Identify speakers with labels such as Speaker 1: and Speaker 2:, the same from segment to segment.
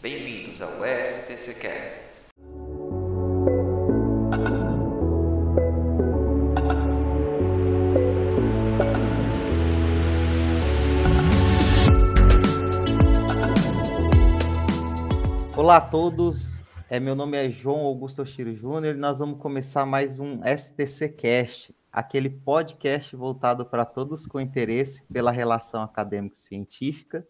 Speaker 1: Bem-vindos ao STCcast.
Speaker 2: Olá a todos, é, meu nome é João Augusto Oshiro Júnior e nós vamos começar mais um STC Cast, aquele podcast voltado para todos com interesse pela relação acadêmico-científica,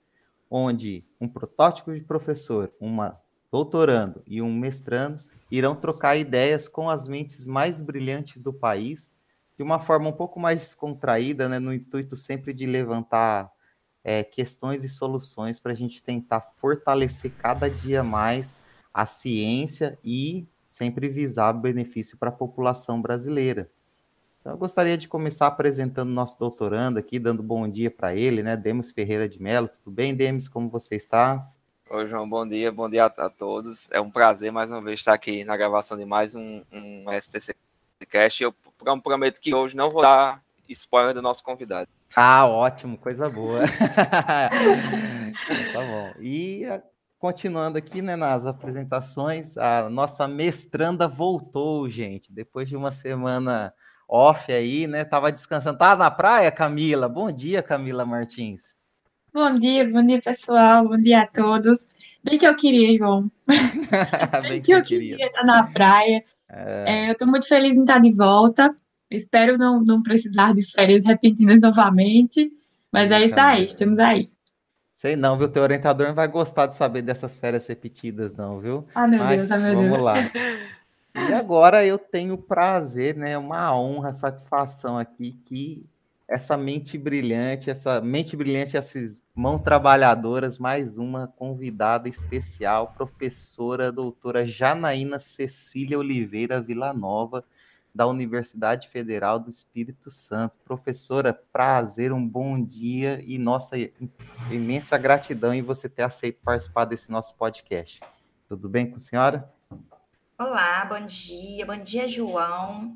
Speaker 2: onde um protótipo de professor, uma doutorando e um mestrando irão trocar ideias com as mentes mais brilhantes do país, de uma forma um pouco mais descontraída, né, no intuito sempre de levantar é, questões e soluções para a gente tentar fortalecer cada dia mais a ciência e sempre visar benefício para a população brasileira. Então, eu gostaria de começar apresentando nosso doutorando aqui, dando bom dia para ele, né? Demos Ferreira de Mello. Tudo bem, Demis? Como você está?
Speaker 3: Oi, João, bom dia, bom dia a, a, todos. É um prazer mais uma vez estar aqui na gravação de mais um, um STC Cast. Eu prometo que hoje não vou dar spoiler do nosso convidado.
Speaker 2: Ah, ótimo, coisa boa. tá bom. E continuando aqui, né, nas apresentações, a nossa mestranda voltou, gente, depois de uma semana off aí, né? Tava descansando. Tá na praia, Camila? Bom dia, Camila Martins.
Speaker 4: Bom dia, bom dia, pessoal. Bom dia a todos. Bem que eu queria, João. Bem, Bem que, que eu queria. queria estar na praia. É... É, eu estou muito feliz em estar de volta. Espero não, não precisar de férias repentinas novamente. Mas é isso aí, estamos aí.
Speaker 2: Sei não, viu? Teu orientador não vai gostar de saber dessas férias repetidas, não, viu?
Speaker 4: Ah, meu mas, Deus, ah, meu
Speaker 2: vamos
Speaker 4: Deus.
Speaker 2: lá. E agora eu tenho o prazer, né? Uma honra, satisfação aqui que essa mente brilhante, essa mente brilhante, essas mãos trabalhadoras, mais uma convidada especial, professora doutora Janaína Cecília Oliveira Villanova, da Universidade Federal do Espírito Santo. Professora, prazer, um bom dia e nossa imensa gratidão em você ter aceito participar desse nosso podcast. Tudo bem com a senhora?
Speaker 5: Olá, bom dia, bom dia, João.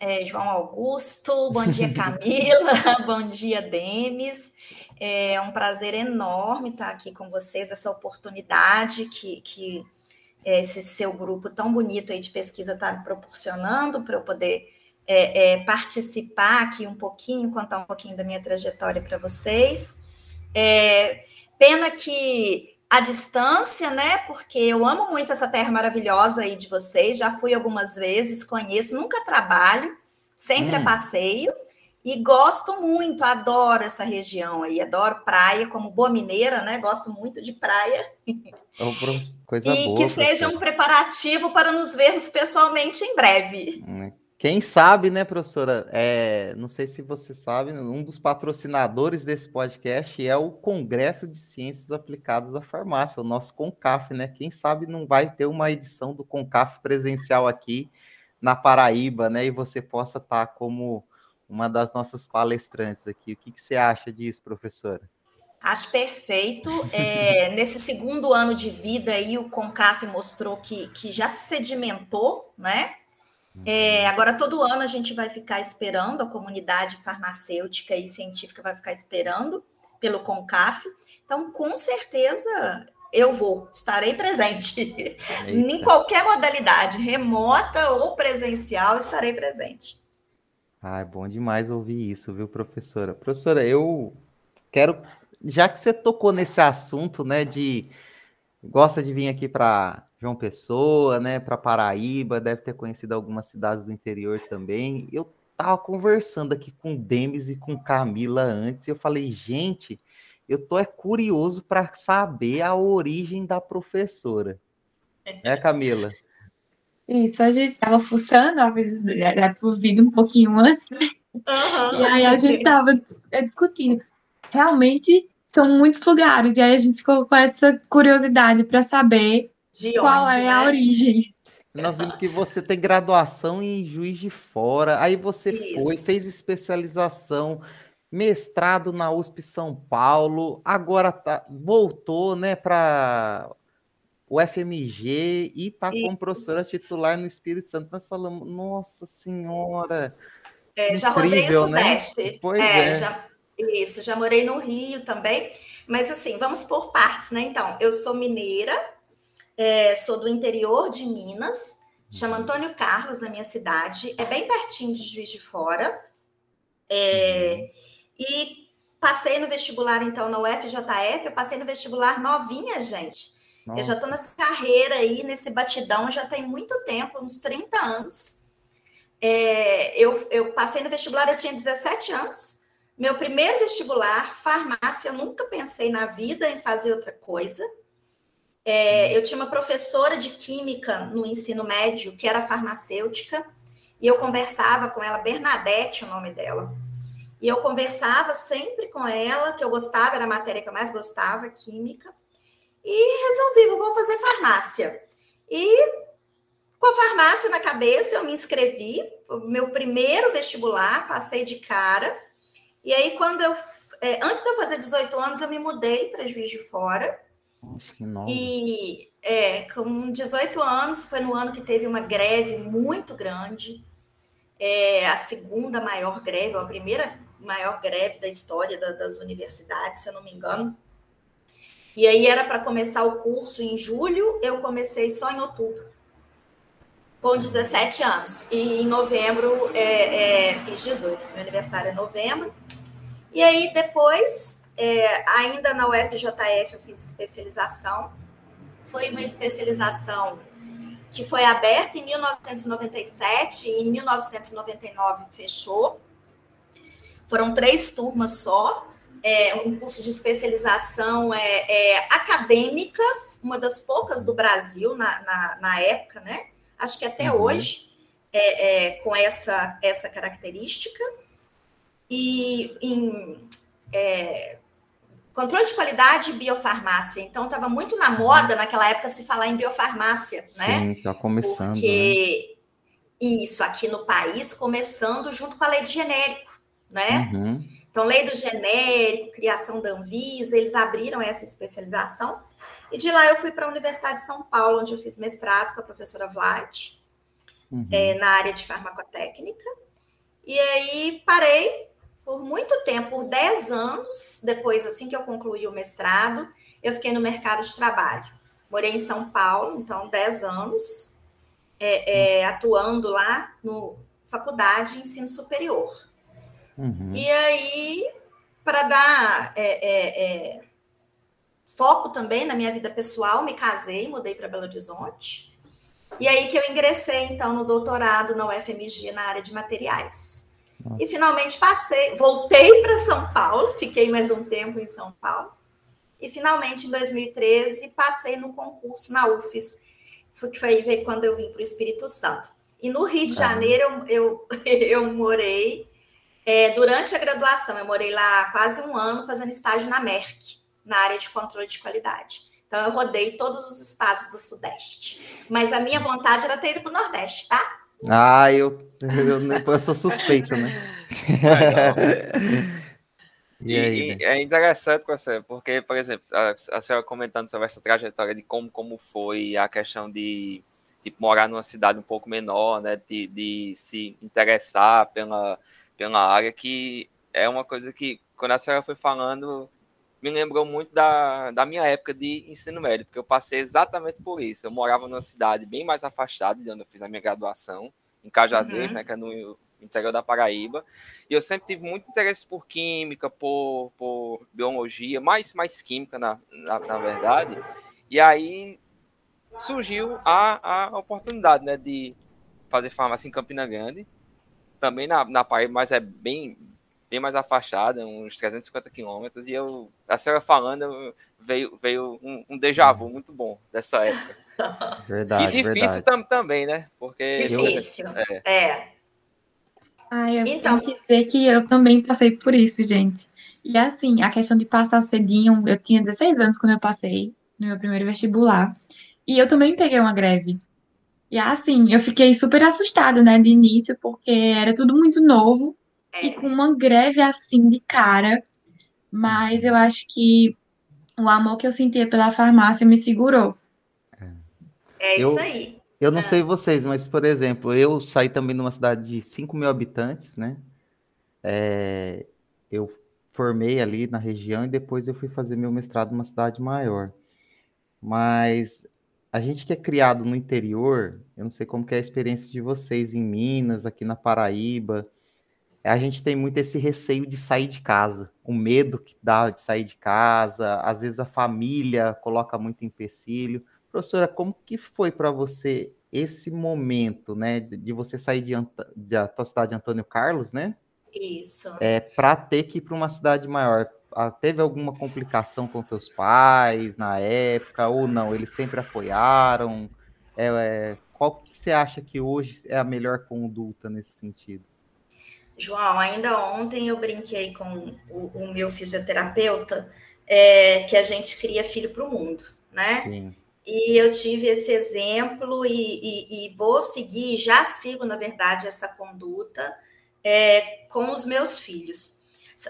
Speaker 5: É, João Augusto, bom dia, Camila, bom dia, Demis. É um prazer enorme estar aqui com vocês, essa oportunidade que, que esse seu grupo tão bonito aí de pesquisa está me proporcionando para eu poder é, é, participar aqui um pouquinho, contar um pouquinho da minha trajetória para vocês. É, pena que a distância, né? Porque eu amo muito essa terra maravilhosa aí de vocês, já fui algumas vezes, conheço, nunca trabalho, sempre hum. passeio. E gosto muito, adoro essa região aí, adoro praia, como boa mineira, né? Gosto muito de praia.
Speaker 2: Coisa
Speaker 5: e
Speaker 2: boa,
Speaker 5: que seja um preparativo para nos vermos pessoalmente em breve.
Speaker 2: Hum, quem sabe, né, professora? É, não sei se você sabe, um dos patrocinadores desse podcast é o Congresso de Ciências Aplicadas à Farmácia, o nosso CONCAF, né? Quem sabe não vai ter uma edição do CONCAF presencial aqui na Paraíba, né? E você possa estar como uma das nossas palestrantes aqui. O que, que você acha disso, professora?
Speaker 5: Acho perfeito. É, nesse segundo ano de vida aí, o CONCAF mostrou que, que já se sedimentou, né? É, agora, todo ano a gente vai ficar esperando, a comunidade farmacêutica e científica vai ficar esperando pelo CONCAF. Então, com certeza, eu vou, estarei presente. Eita. em qualquer modalidade, remota ou presencial, estarei presente.
Speaker 2: Ah, é bom demais ouvir isso, viu, professora? Professora, eu quero, já que você tocou nesse assunto, né, de gosta de vir aqui para João Pessoa, né, para Paraíba, deve ter conhecido algumas cidades do interior também. Eu tava conversando aqui com Demis e com Camila antes, e eu falei, gente, eu tô é curioso para saber a origem da professora. Né, Camila?
Speaker 4: Isso, a gente tava fuçando, a tua vida um pouquinho antes, né? Uhum. E aí a gente tava é, discutindo. Realmente são muitos lugares, e aí a gente ficou com essa curiosidade para saber de qual onde, é né? a origem.
Speaker 2: Nós vimos que você tem graduação em Juiz de Fora, aí você Isso. foi, fez especialização, mestrado na USP São Paulo, agora tá, voltou, né, para o FMG e está como professora titular no Espírito Santo. Nós falamos, nossa senhora.
Speaker 5: É, já rodei o né? Sudeste. Né? Pois é, é. Já, isso, já morei no Rio também. Mas assim, vamos por partes, né? Então, eu sou mineira, É, sou do interior de Minas, chama uhum. Antônio Carlos, a minha cidade. É bem pertinho de Juiz de Fora. É, uhum. e passei no vestibular, então, na UFJF. Eu passei no vestibular novinha, gente. Nossa. Eu já estou nessa carreira aí, nesse batidão, já tem muito tempo, uns 30 anos. É, eu, eu passei no vestibular, eu tinha 17 anos. Meu primeiro vestibular, farmácia, eu nunca pensei na vida em fazer outra coisa. É, uhum. eu tinha uma professora de química no ensino médio, que era farmacêutica, e eu conversava com ela, Bernadette, o nome dela. E eu conversava sempre com ela, que eu gostava, era a matéria que eu mais gostava, química. E resolvi, vou fazer farmácia. E com a farmácia na cabeça, eu me inscrevi, meu primeiro vestibular, passei de cara. E aí, quando eu. É, antes de eu fazer 18 anos, eu me mudei para Juiz de Fora.
Speaker 2: Nossa, que nova.
Speaker 5: E é, com 18 anos, foi no ano que teve uma greve muito grande. É, a segunda maior greve, ou a primeira maior greve da história da, das universidades, se eu não me engano. E aí era para começar o curso em julho, eu comecei só em outubro, com 17 anos. E em novembro é, é, fiz 18, meu aniversário é novembro. E aí, depois, é, ainda na UFJF, eu fiz especialização. Foi uma especialização que foi aberta em 1997 e em 1999 fechou. Foram três turmas só. É, um curso de especialização é, é, acadêmica, uma das poucas do Brasil na, na, na época, né? Acho que até uhum. hoje, é, é, com essa, essa característica e em é, controle de qualidade e biofarmácia. Então, estava muito na moda naquela época se falar em biofarmácia,
Speaker 2: Sim, né? Sim, está começando.
Speaker 5: Porque né? isso, aqui no país, começando junto com a lei de genérico, né? Uhum. Então, lei do genérico, criação da Anvisa, eles abriram essa especialização. E de lá eu fui para a Universidade de São Paulo, onde eu fiz mestrado com a professora Vlad, uhum. é, na área de farmacotécnica. E aí parei por muito tempo, por 10 anos, depois, assim que eu concluí o mestrado, eu fiquei no mercado de trabalho. Morei em São Paulo, então, 10 anos, é, é, atuando lá no faculdade de ensino superior. Uhum. E aí, para dar é, é, é, foco também na minha vida pessoal, me casei, mudei para Belo Horizonte. E aí que eu ingressei, então, no doutorado na UFMG na área de materiais. Nossa. E finalmente passei, voltei para São Paulo, fiquei mais um tempo em São Paulo. E finalmente, em 2013, passei no concurso na UFES, que foi quando eu vim para o Espírito Santo. E no Rio de Janeiro, eu, eu, eu morei é, durante a graduação. Eu morei lá quase um ano fazendo estágio na Merck, na área de controle de qualidade. Então, eu rodei todos os estados do Sudeste. Mas a minha vontade era ter ido para o Nordeste, tá?
Speaker 2: Ah, eu, eu, eu sou suspeito, né?
Speaker 3: e, aí, e é interessante você, porque, por exemplo, a, a senhora comentando sobre essa trajetória de como, como foi a questão de tipo, morar numa cidade um pouco menor, né? De, de se interessar pela, pela área, que é uma coisa que, quando a senhora foi falando, me lembrou muito da, da minha época de ensino médio, porque eu passei exatamente por isso. Eu morava numa cidade bem mais afastada de onde eu fiz a minha graduação, em Cajazeiras, uhum. né, que é no interior da Paraíba. E eu sempre tive muito interesse por química, por, por biologia, mais, mais química, na, na, na verdade. E aí surgiu a, a oportunidade né, de fazer farmácia em Campina Grande, também na, na Paraíba, mas é bem, bem mais afastada, uns 350 quilômetros, e eu, a senhora falando, veio, veio um, um déjà vu muito bom dessa época.
Speaker 2: Verdade,
Speaker 3: E difícil
Speaker 2: verdade.
Speaker 3: Tam, também, né? Porque...
Speaker 5: Difícil, é. é.
Speaker 4: Ai, eu então... tenho que dizer que eu também passei por isso, gente. E assim, a questão de passar cedinho, eu tinha 16 anos quando eu passei no meu primeiro vestibular, e eu também peguei uma greve. E assim, eu fiquei super assustada, né, de início, porque era tudo muito novo, é. e com uma greve assim de cara. Mas eu acho que o amor que eu sentia pela farmácia me segurou.
Speaker 5: É isso eu, aí.
Speaker 2: Eu não é. sei vocês, mas, por exemplo, eu saí também de uma cidade de 5 mil habitantes, né? É, eu formei ali na região e depois eu fui fazer meu mestrado numa cidade maior. Mas a gente que é criado no interior, eu não sei como é a experiência de vocês em Minas, aqui na Paraíba, a gente tem muito esse receio de sair de casa, o medo que dá de sair de casa, às vezes a família coloca muito empecilho. Professora, como que foi para você esse momento, né, de você sair de, da cidade de Antônio Carlos, né?
Speaker 5: Isso.
Speaker 2: É, para ter que ir para uma cidade maior. Ah, teve alguma complicação com teus pais na época ou não? Eles sempre apoiaram? É, é, qual que você acha que hoje é a melhor conduta nesse sentido?
Speaker 5: João, ainda ontem eu brinquei com o, o meu fisioterapeuta é, que a gente cria filho para o mundo, né? Sim. E eu tive esse exemplo e, e, e, vou seguir, já sigo, na verdade, essa conduta é, com os meus filhos.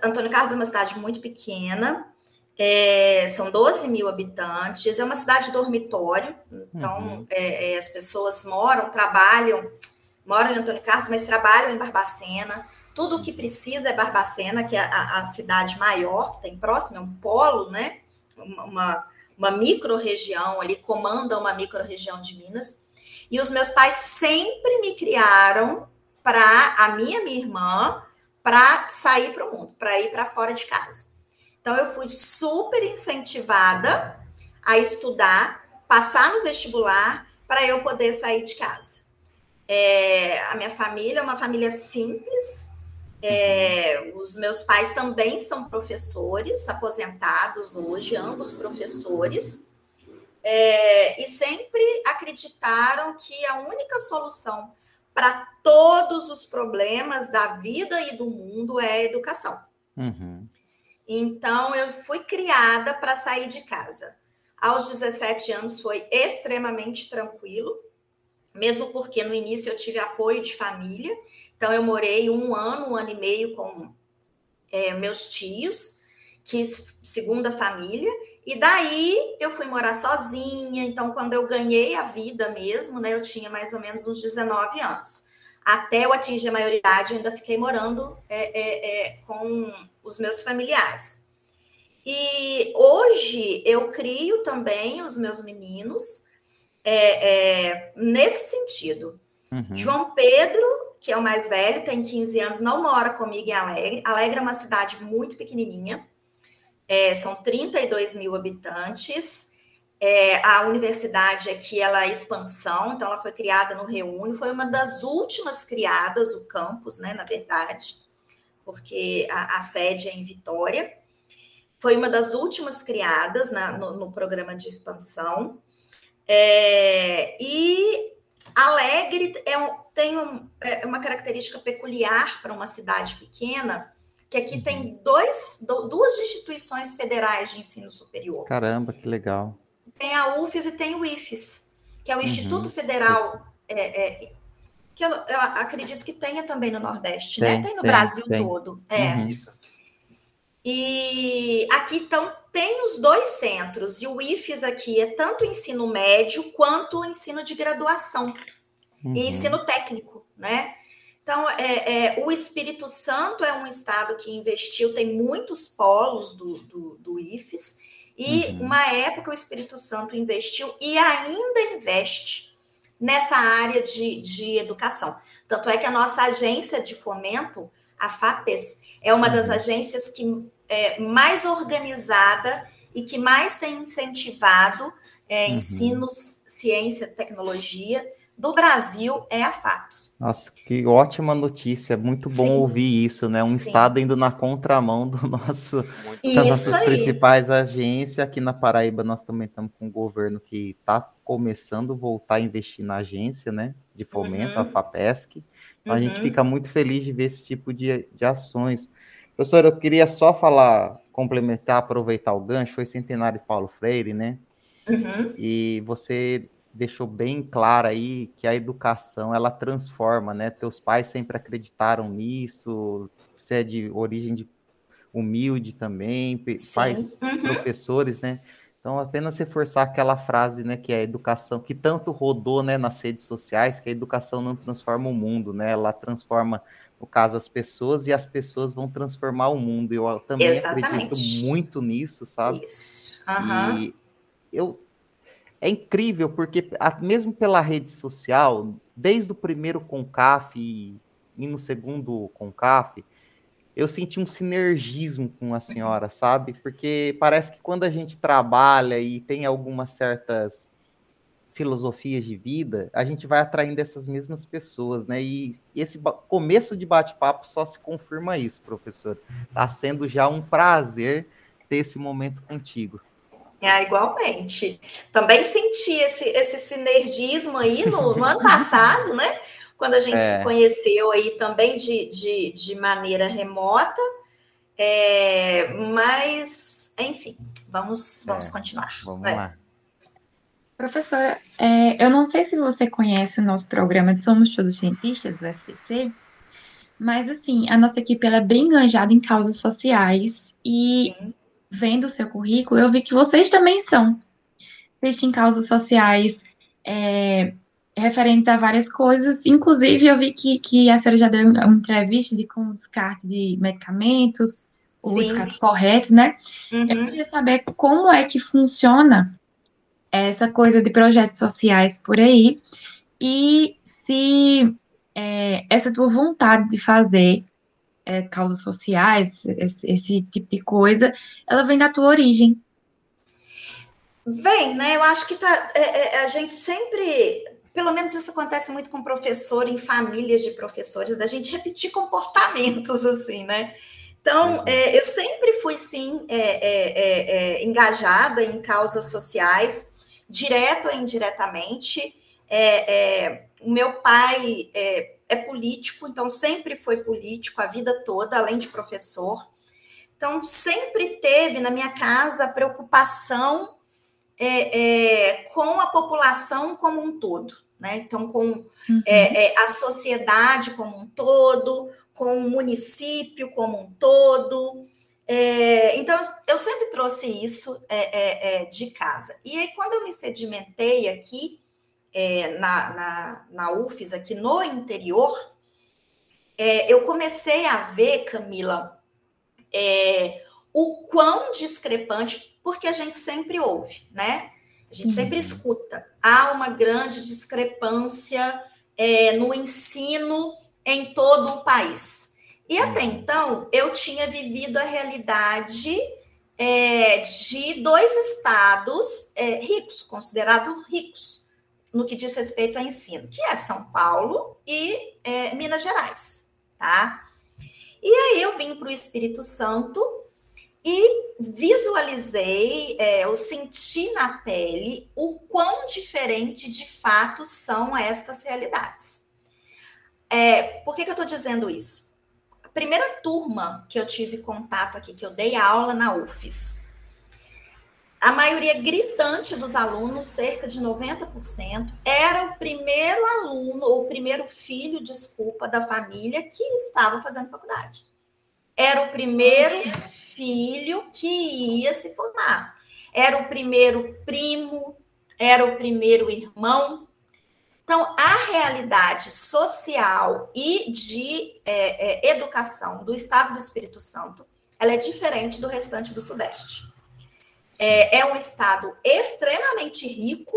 Speaker 5: Antônio Carlos é uma cidade muito pequena, é, são 12 mil habitantes, é uma cidade dormitório, então uhum. é, é as pessoas moram, trabalham, moram em Antônio Carlos, mas trabalham em Barbacena. Tudo o que precisa é Barbacena, que é a, a cidade maior, que tem próximo, é um polo, né? Uma, uma micro-região ali, comanda uma micro-região de Minas. E os meus pais sempre me criaram para a minha minha irmã para sair para o mundo, para ir para fora de casa. Então eu fui super incentivada a estudar, passar no vestibular para eu poder sair de casa. É, a minha família é uma família simples, é, os meus pais também são professores, aposentados hoje, ambos professores, é, e sempre acreditaram que a única solução para todos os problemas da vida e do mundo é a educação. Uhum. Então, eu fui criada para sair de casa. Aos 17 anos foi extremamente tranquilo, mesmo porque no início eu tive apoio de família então, eu morei um ano, um ano e meio com é, meus tios, que segunda família, e daí eu fui morar sozinha. Então, quando eu ganhei a vida mesmo, né, eu tinha mais ou menos uns 19 anos. Até eu atingir a maioridade, eu ainda fiquei morando é, é, é com os meus familiares. E hoje eu crio também os meus meninos é, é, nesse sentido. Uhum. João Pedro que é o mais velho, tem 15 anos, não mora comigo em Alegre. Alegre é uma cidade muito pequenininha, é, são 32 mil habitantes. É, a universidade aqui ela é expansão, então ela foi criada no Reúne, foi uma das últimas criadas, o campus, né, na verdade, porque a, a sede é em Vitória. Foi uma das últimas criadas na, no, no, programa de expansão. É, e Alegre é um, tem um, é uma característica peculiar para uma cidade pequena, que aqui uhum. tem dois, duas instituições federais de ensino superior.
Speaker 2: Caramba, que legal.
Speaker 5: Tem a UFES e tem o IFES, que é o uhum. Instituto Federal, é, é, que eu, eu, acredito que tenha também no Nordeste, né? tem, né? Tem no tem, Brasil tem. todo. É. Uhum. E aqui então tem os dois centros, e o IFES aqui é tanto o ensino médio quanto o ensino de graduação uhum. e ensino técnico, né? Então, é, é, o Espírito Santo é um estado que investiu, tem muitos polos do, do, do IFES, e uhum. uma época o Espírito Santo investiu e ainda investe nessa área de, de educação. Tanto é que a nossa agência de fomento, a FAPES, é uma das uhum. agências que é mais organizada e que mais tem incentivado é, uhum. ensinos, ciência, tecnologia do Brasil é a FAPES.
Speaker 2: Nossa, que ótima notícia. Muito bom Sim. ouvir isso, né? Um Sim. estado indo na contramão do nosso, das nossas aí. principais agências. Aqui na Paraíba, nós também estamos com um governo que está começando a voltar a investir na agência, né? De fomento, uhum. a FAPESC. Então, uhum. a gente uhum. fica muito feliz de ver esse tipo de, de ações. Professor, eu queria só falar, complementar, aproveitar o gancho, foi centenário de Paulo Freire, né? Uhum. E você deixou bem claro aí que a educação ela transforma, né? Teus pais sempre acreditaram nisso. Você é de origem de humilde também, Sim. pais, uhum. professores, né? Então, apenas reforçar aquela frase, né, que é a educação, que tanto rodou, né, nas redes sociais, que a educação não transforma o mundo, né, ela transforma, no caso, as pessoas, e as pessoas vão transformar o mundo. Eu também Exatamente. acredito muito nisso, sabe? Isso. Uhum. E eu é incrível, porque mesmo pela rede social, desde o primeiro Concaf e, e no segundo Concaf, eu senti um sinergismo com a senhora, sabe? Porque parece que quando a gente trabalha e tem algumas certas filosofias de vida, a gente vai atraindo essas mesmas pessoas, né? E, esse começo de bate-papo só se confirma isso, professor. Está sendo já um prazer ter esse momento contigo.
Speaker 5: É, igualmente. Também senti esse, esse sinergismo aí no, no ano passado, né? Quando a gente é. se conheceu aí também de, de, de maneira remota. É, mas, enfim, vamos, vamos é. continuar.
Speaker 2: Vamos é. lá.
Speaker 4: Professora, é, eu não sei se você conhece o nosso programa de Somos Todos Cientistas, o STC, mas assim, a nossa equipe ela é bem enganjada em causas sociais e Sim. Vendo o seu currículo, eu vi que vocês também são. Vocês têm causas sociais é, referentes a várias coisas, inclusive eu vi que, que a senhora já deu uma entrevista de com descarte de medicamentos, o descarte correto, né? Uhum. Eu queria saber como é que funciona essa coisa de projetos sociais por aí e se é, essa tua vontade de fazer é, causas sociais, esse, esse, tipo de coisa, ela vem da tua origem.
Speaker 5: Vem, né? Eu acho que tá, é, é a gente sempre, pelo menos isso acontece muito com professor, em famílias de professores, da gente repetir comportamentos assim, né? Então, é, eu sempre fui, sim, é, é, é, engajada em causas sociais, direto ou indiretamente. É, é, o meu pai é, é, político, então sempre foi político a vida toda, além de professor. Então, sempre teve na minha casa a preocupação é, é, com a população como um todo. Né? Então, com uhum. É, a sociedade como um todo, com o município como um todo. É, então, eu sempre trouxe isso é, é, é, de casa. E aí, quando eu me sedimentei aqui, é, na, na, na UFES, aqui no interior, é, eu comecei a ver, Camila, o quão discrepante, porque a gente sempre ouve, né? A gente sempre uhum. escuta. Há uma grande discrepância no ensino em todo o país. E até então, eu tinha vivido a realidade é, de dois estados é, ricos, considerados ricos, no que diz respeito ao ensino, que é São Paulo e é, Minas Gerais, tá? E aí eu vim para o Espírito Santo e visualizei, é, eu senti na pele o quão diferente de fato são estas realidades. É, por que, que eu estou dizendo isso? primeira turma que eu tive contato aqui, que eu dei aula na UFES, a maioria gritante dos alunos, cerca de 90%, era o primeiro aluno, ou o primeiro filho, desculpa, da família que estava fazendo faculdade. Era o primeiro filho que ia se formar. Era o primeiro primo, era o primeiro irmão, então, a realidade social e de é, é, educação do Estado do Espírito Santo, ela é diferente do restante do Sudeste. É, é um estado extremamente rico,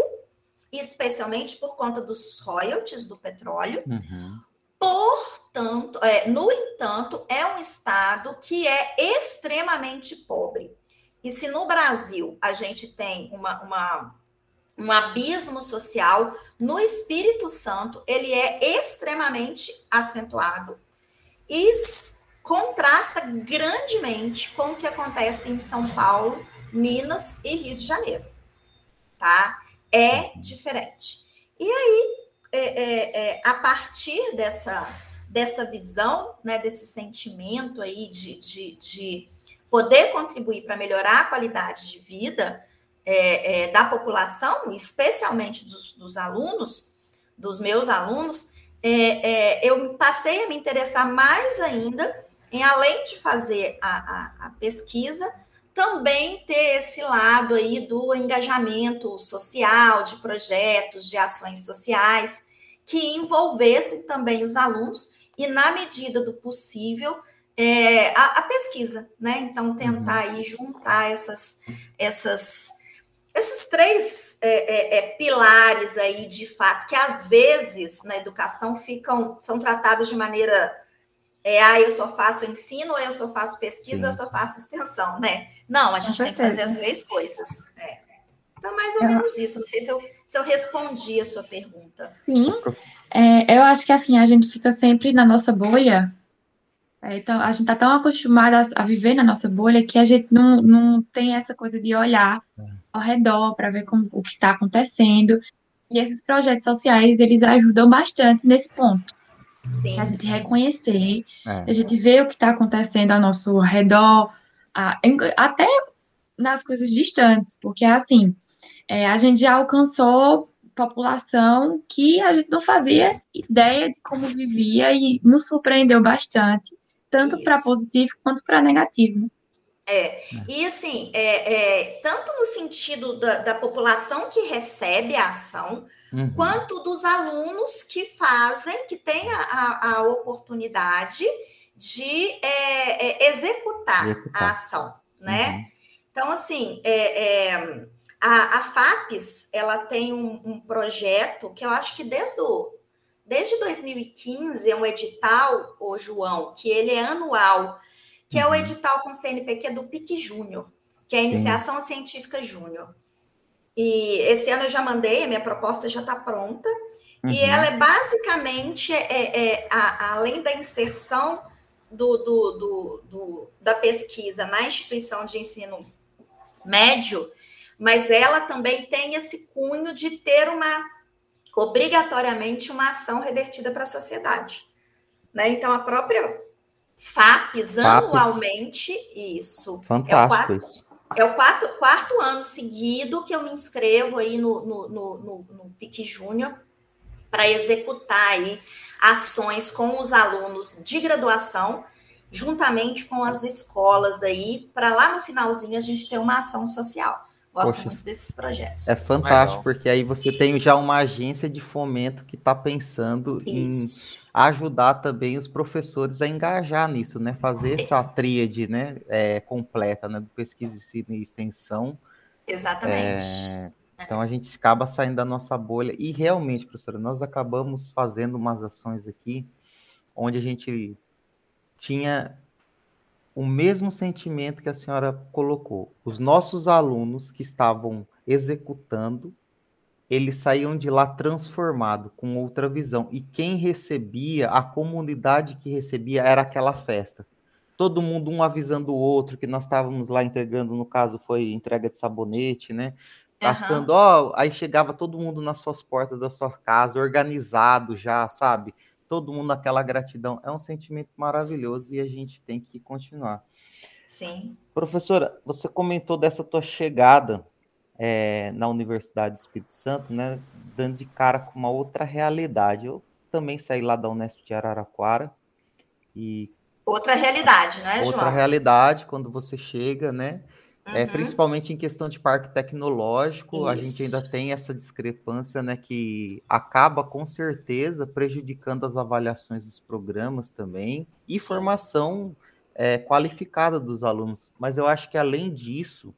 Speaker 5: especialmente por conta dos royalties do petróleo. Uhum. Portanto, é, no entanto, é um estado que é extremamente pobre. E se no Brasil a gente tem uma, uma um abismo social, no Espírito Santo ele é extremamente acentuado e contrasta grandemente com o que acontece em São Paulo, Minas e Rio de Janeiro, tá? É diferente. E aí, é, é, é, a partir dessa, dessa visão, né, desse sentimento aí de, de, de poder contribuir para melhorar a qualidade de vida, é, é, da população, especialmente dos, dos, alunos, dos meus alunos, é, eu passei a me interessar mais ainda em, além de fazer a, a, a, pesquisa, também ter esse lado aí do engajamento social, de projetos, de ações sociais, que envolvessem também os alunos e, na medida do possível, é, a, a, pesquisa, né? Então, tentar uhum. aí juntar essas, essas esses três é, é, é, pilares aí, de fato, que às vezes na educação ficam, são tratados de maneira. É, ah, eu só faço ensino, ou eu só faço pesquisa, Sim. ou eu só faço extensão, né? Não, a gente tem que fazer as três coisas. É. Então, mais ou menos isso. Não sei se eu, se eu respondi a sua pergunta.
Speaker 4: Sim. É, eu acho que assim, a gente fica sempre na nossa bolha é, então, a gente está tão acostumado a, a, viver na nossa bolha que a gente não, não tem essa coisa de olhar é. ao redor para ver como, o que está acontecendo. E esses projetos sociais, eles ajudam bastante nesse ponto. Sim. A gente reconhecer, é. a gente ver o que está acontecendo ao nosso redor, a, até nas coisas distantes, porque assim, é, a gente já alcançou população que a gente não fazia ideia de como vivia e nos surpreendeu bastante tanto para positivo quanto para negativo.
Speaker 5: É, e assim, é, é, tanto no sentido da, da, população que recebe a ação, uhum. quanto dos alunos que fazem, que têm a, a oportunidade de é, é executar, executar, a ação, né? Uhum. Então, assim, é, é, a, a FAPES, ela tem um, um, projeto que eu acho que desde o desde 2015 é um edital, o João, que ele é anual, que é o uhum. edital com CNPq do PIC Júnior, que é a Iniciação. Científica Júnior. E esse ano eu já mandei, a minha proposta já está pronta. Uhum. E ela é basicamente, é, é, é a, além da inserção do, do, do, do, da pesquisa na instituição de ensino médio, mas ela também tem esse cunho de ter uma obrigatoriamente uma ação revertida para a sociedade. Né? Então, a própria FAPES, anualmente, isso.
Speaker 2: Fantástico é o quatro, isso.
Speaker 5: É o quatro, quarto ano seguido que eu me inscrevo aí no, no, no, no, no PIC Júnior para executar aí ações com os alunos de graduação, juntamente com as escolas aí, para lá no finalzinho a gente ter uma ação social. Gosto Poxa, muito desses projetos.
Speaker 2: É fantástico, Legal. porque aí você tem já uma agência de fomento que está pensando Isso. em ajudar também os professores a engajar nisso, né? Fazer essa tríade né? É, completa, né? Do pesquisa, ensino e extensão.
Speaker 5: Exatamente.
Speaker 2: É... Então a gente acaba saindo da nossa bolha. E realmente, professora, nós acabamos fazendo umas ações aqui onde a gente tinha o mesmo sentimento que a senhora colocou. Os nossos alunos que estavam executando, eles saíam de lá transformado, com outra visão. E quem recebia, a comunidade que recebia, era aquela festa. Todo mundo um avisando o outro, que nós estávamos lá entregando, no caso foi entrega de sabonete, né? Passando, uhum. ó, aí chegava todo mundo nas suas portas da sua casa, organizado já, sabe? todo mundo naquela gratidão. É um sentimento maravilhoso e a gente tem que continuar.
Speaker 5: Sim.
Speaker 2: Professora, você comentou dessa tua chegada é, na Universidade do Espírito Santo, né? Dando de cara com uma outra realidade. Eu também saí lá da Unesp de Araraquara e
Speaker 5: outra realidade, né,
Speaker 2: João? Outra realidade quando você chega, né? É, uhum. É, principalmente em questão de parque tecnológico, Isso. a gente ainda tem essa discrepância, né, que acaba com certeza prejudicando as avaliações dos programas também e Sim. formação é, qualificada dos alunos. Mas eu acho que além disso,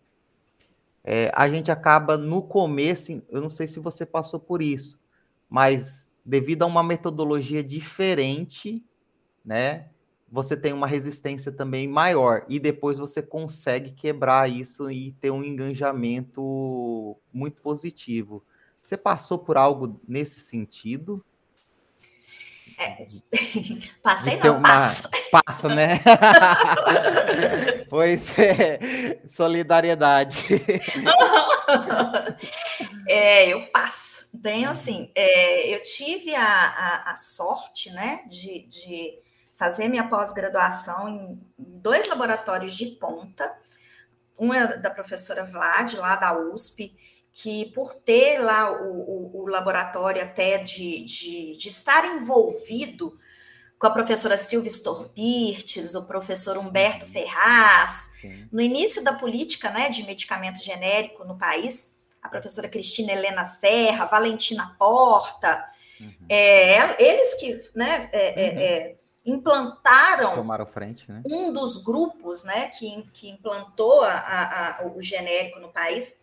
Speaker 2: é, a gente acaba no começo, eu não sei se você passou por isso, mas devido a uma metodologia diferente, né, você tem uma resistência também maior e depois você consegue quebrar isso e ter um engajamento muito positivo. Você passou por algo nesse sentido?
Speaker 5: É. Passei não, uma... passo.
Speaker 2: Passa, né? pois é, solidariedade.
Speaker 5: é, eu passo. Tenho assim, é, eu tive a, a, a sorte, né, de, de fazer minha pós-graduação em dois laboratórios de ponta. Um é da professora Vlad, lá da USP, que por ter lá o, o, o laboratório até de, de, de, estar envolvido com a professora Silvia Storpirtes, o professor Humberto Ferraz, Sim. no início da política né, de medicamento genérico no país, a professora Cristina Helena Serra, Valentina Porta, uhum. é, eles que né, é, é uhum. é, implantaram
Speaker 2: Tomaram frente, né?
Speaker 5: um dos grupos né, que, que implantou a, a, o genérico no país.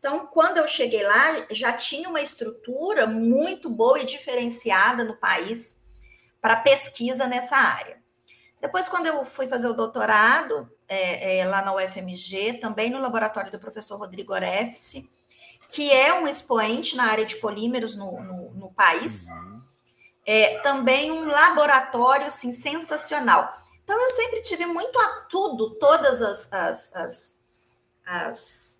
Speaker 5: Então, quando eu cheguei lá, já tinha uma estrutura muito boa e diferenciada no país para pesquisa nessa área. Depois, quando eu fui fazer o doutorado é, é, lá na UFMG, também no laboratório do professor Rodrigo Orefse, que é um expoente na área de polímeros no, no, no país, uhum. é, também um laboratório assim, sensacional. Então, eu sempre tive muito a tudo, todas as, as, as, as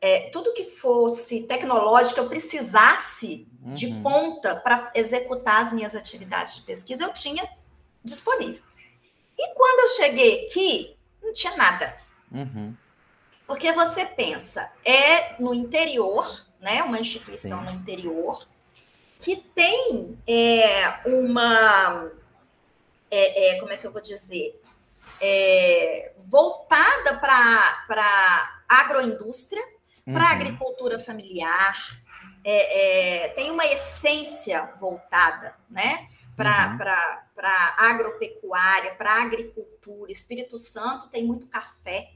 Speaker 5: é, tudo que fosse tecnológico, eu precisasse uhum. de ponta para executar as minhas atividades de pesquisa, eu tinha disponível. E quando eu cheguei aqui, não tinha nada. Uhum. Porque você pensa, é no interior, né? Uma instituição Sim. no interior, que tem é, uma. É, é, como é que eu vou dizer? É, voltada para agroindústria, uhum. para agricultura familiar, é, é, tem uma essência voltada, né? Para uhum. agropecuária, para agricultura. Espírito Santo tem muito café.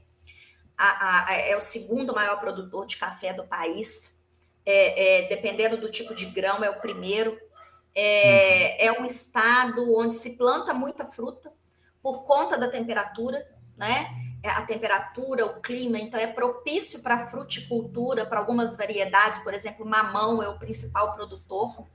Speaker 5: A, a, é o segundo maior produtor de café do país. É, é, dependendo do tipo de grão, é o primeiro. É, uhum. é um estado onde se planta muita fruta por conta da temperatura, né? É, a temperatura, o clima, então é propício para fruticultura, para algumas variedades, por exemplo, mamão é o principal produtor.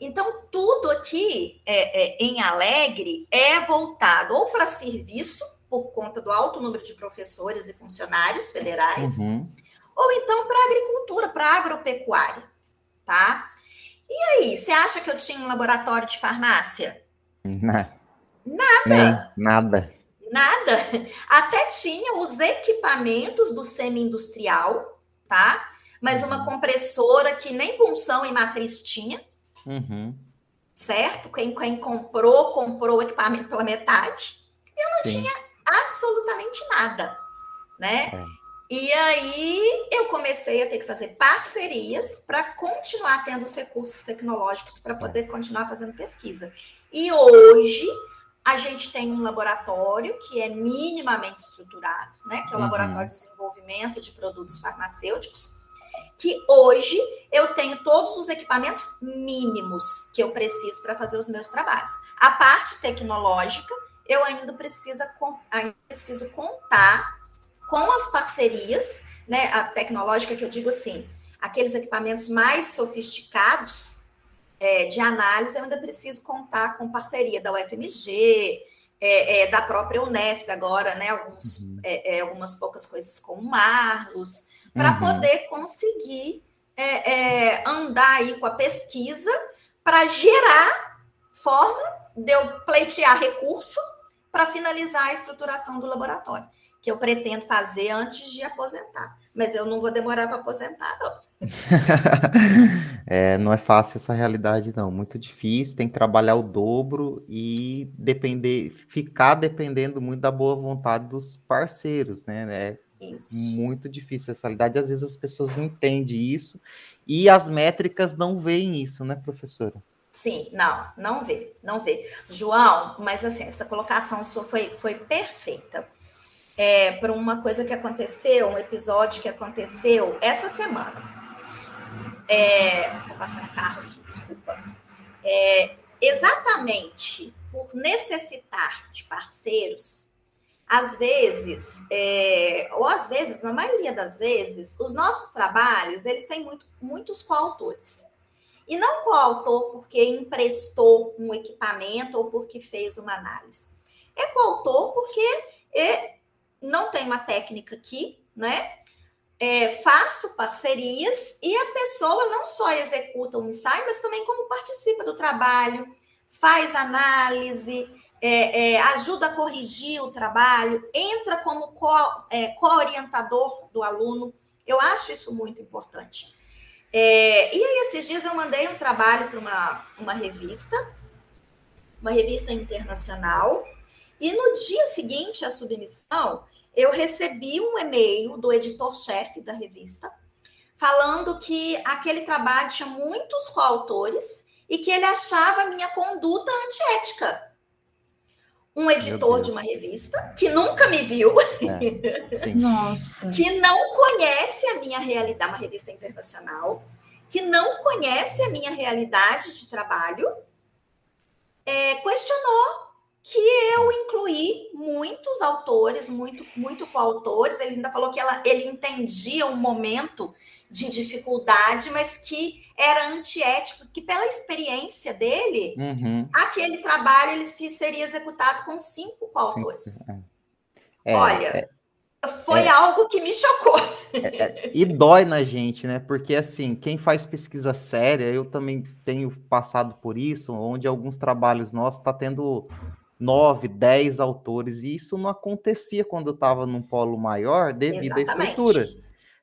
Speaker 5: Então, tudo aqui é, é, em Alegre é voltado ou para serviço, por conta do alto número de professores e funcionários federais, uhum. ou então para agricultura, para agropecuária, tá? E aí, você acha que eu tinha um laboratório de farmácia?
Speaker 2: Nada.
Speaker 5: Nada.
Speaker 2: Nem, nada.
Speaker 5: Nada. Até tinha os equipamentos do semi-industrial, tá? Mas uma uhum. compressora que nem punção e matriz tinha.
Speaker 2: Uhum.
Speaker 5: Certo? Quem, quem, comprou, comprou o equipamento pela metade. Eu não Sim. tinha absolutamente nada, né? É. E aí eu comecei a ter que fazer parcerias para continuar tendo os recursos tecnológicos para poder continuar fazendo pesquisa. E hoje a gente tem um laboratório que é minimamente estruturado, né? Que é o uhum. Laboratório de Desenvolvimento de Produtos Farmacêuticos, que hoje eu tenho todos os equipamentos mínimos que eu preciso para fazer os meus trabalhos. A parte tecnológica, eu ainda, precisa, ainda preciso contar com as parcerias, né? A tecnológica que eu digo assim, aqueles equipamentos mais sofisticados é, de análise, eu ainda preciso contar com parceria da UFMG, é, é, da própria Unesp agora, né? Alguns, uhum. É, é, algumas poucas coisas com o Marlos, para uhum. poder conseguir é, andar aí com a pesquisa para gerar forma de eu pleitear recurso para finalizar a estruturação do laboratório, que eu pretendo fazer antes de aposentar mas eu não vou demorar para aposentar, não.
Speaker 2: é, não é fácil essa realidade, não. Muito difícil, tem que trabalhar o dobro e depender, ficar dependendo muito da boa vontade dos parceiros, né? É isso. muito difícil essa realidade. Às vezes as pessoas não entendem isso e as métricas não veem isso, né, professora?
Speaker 5: Sim, não, não vê, não vê. João, mas assim, essa colocação sua foi, foi perfeita é, para uma coisa que aconteceu, um episódio que aconteceu essa semana. É, tá passando carro aqui, desculpa. É, exatamente por necessitar de parceiros, às vezes, é, ou às vezes, na maioria das vezes, os nossos trabalhos, eles têm muito, muitos coautores. E não coautor porque emprestou um equipamento ou porque fez uma análise. É coautor porque é, não tem uma técnica aqui, né? É, faço parcerias e a pessoa não só executa o ensaio, mas também como participa do trabalho, faz análise, é, é, ajuda a corrigir o trabalho, entra como co, é, co-orientador do aluno. Eu acho isso muito importante. É, e aí, esses dias eu mandei um trabalho para uma, uma revista, uma revista internacional, e no dia seguinte à submissão, eu recebi um e-mail do editor-chefe da revista falando que aquele trabalho tinha muitos coautores e que ele achava a minha conduta antiética. um editor de uma revista que nunca me viu, é, que não conhece a minha realidade, uma revista internacional, que não conhece a minha realidade de trabalho, é, questionou que eu incluí muitos autores, muito, muito coautores. Ele ainda falou que ela, ele entendia um momento de dificuldade, mas que era antiético, que pela experiência dele, uhum. aquele trabalho ele se seria executado com cinco coautores. É. é, Olha, é, foi é, algo que me chocou.
Speaker 2: É, é, e dói na gente, né? Porque assim, quem faz pesquisa séria, eu também tenho passado por isso, onde alguns trabalhos nossos está tendo nove, dez autores, e isso não acontecia quando eu estava num polo maior devido Exatamente. à estrutura.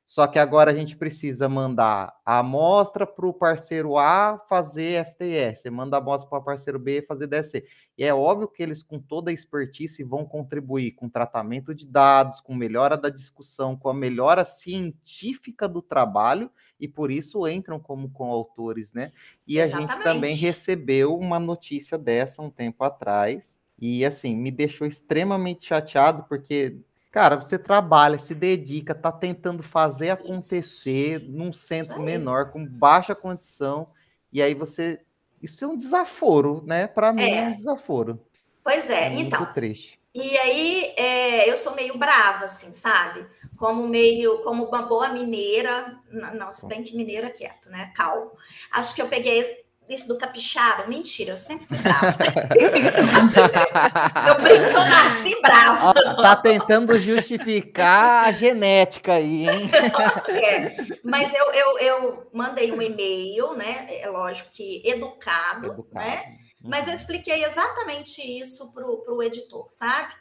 Speaker 2: Só que agora a gente precisa mandar a amostra para o parceiro A fazer FTS, manda a amostra para o parceiro B fazer DSC. E é óbvio que eles, com toda a expertise, vão contribuir com tratamento de dados, com melhora da discussão, com a melhora científica do trabalho, e por isso entram como coautores, né? E Exatamente. a gente também recebeu uma notícia dessa um tempo atrás, e assim, me deixou extremamente chateado, porque, cara, você trabalha, se dedica, tá tentando fazer acontecer num centro menor, com baixa condição, e aí você. Isso é um desaforo, né? Para mim é. é. um desaforo.
Speaker 5: Pois é, é então. triste. E aí é, eu sou meio brava, assim, sabe? Como meio, como uma boa mineira, não, se bem que mineira é quieto, né? Calmo. Acho que eu peguei isso do capixaba. Mentira, eu sempre fui brava. eu brinco, eu nasci brava.
Speaker 2: Tá tentando justificar a genética aí, hein?
Speaker 5: é, mas eu, eu, eu mandei um e-mail, né? É lógico que educado, educado. né? Mas eu expliquei exatamente isso para o editor, sabe?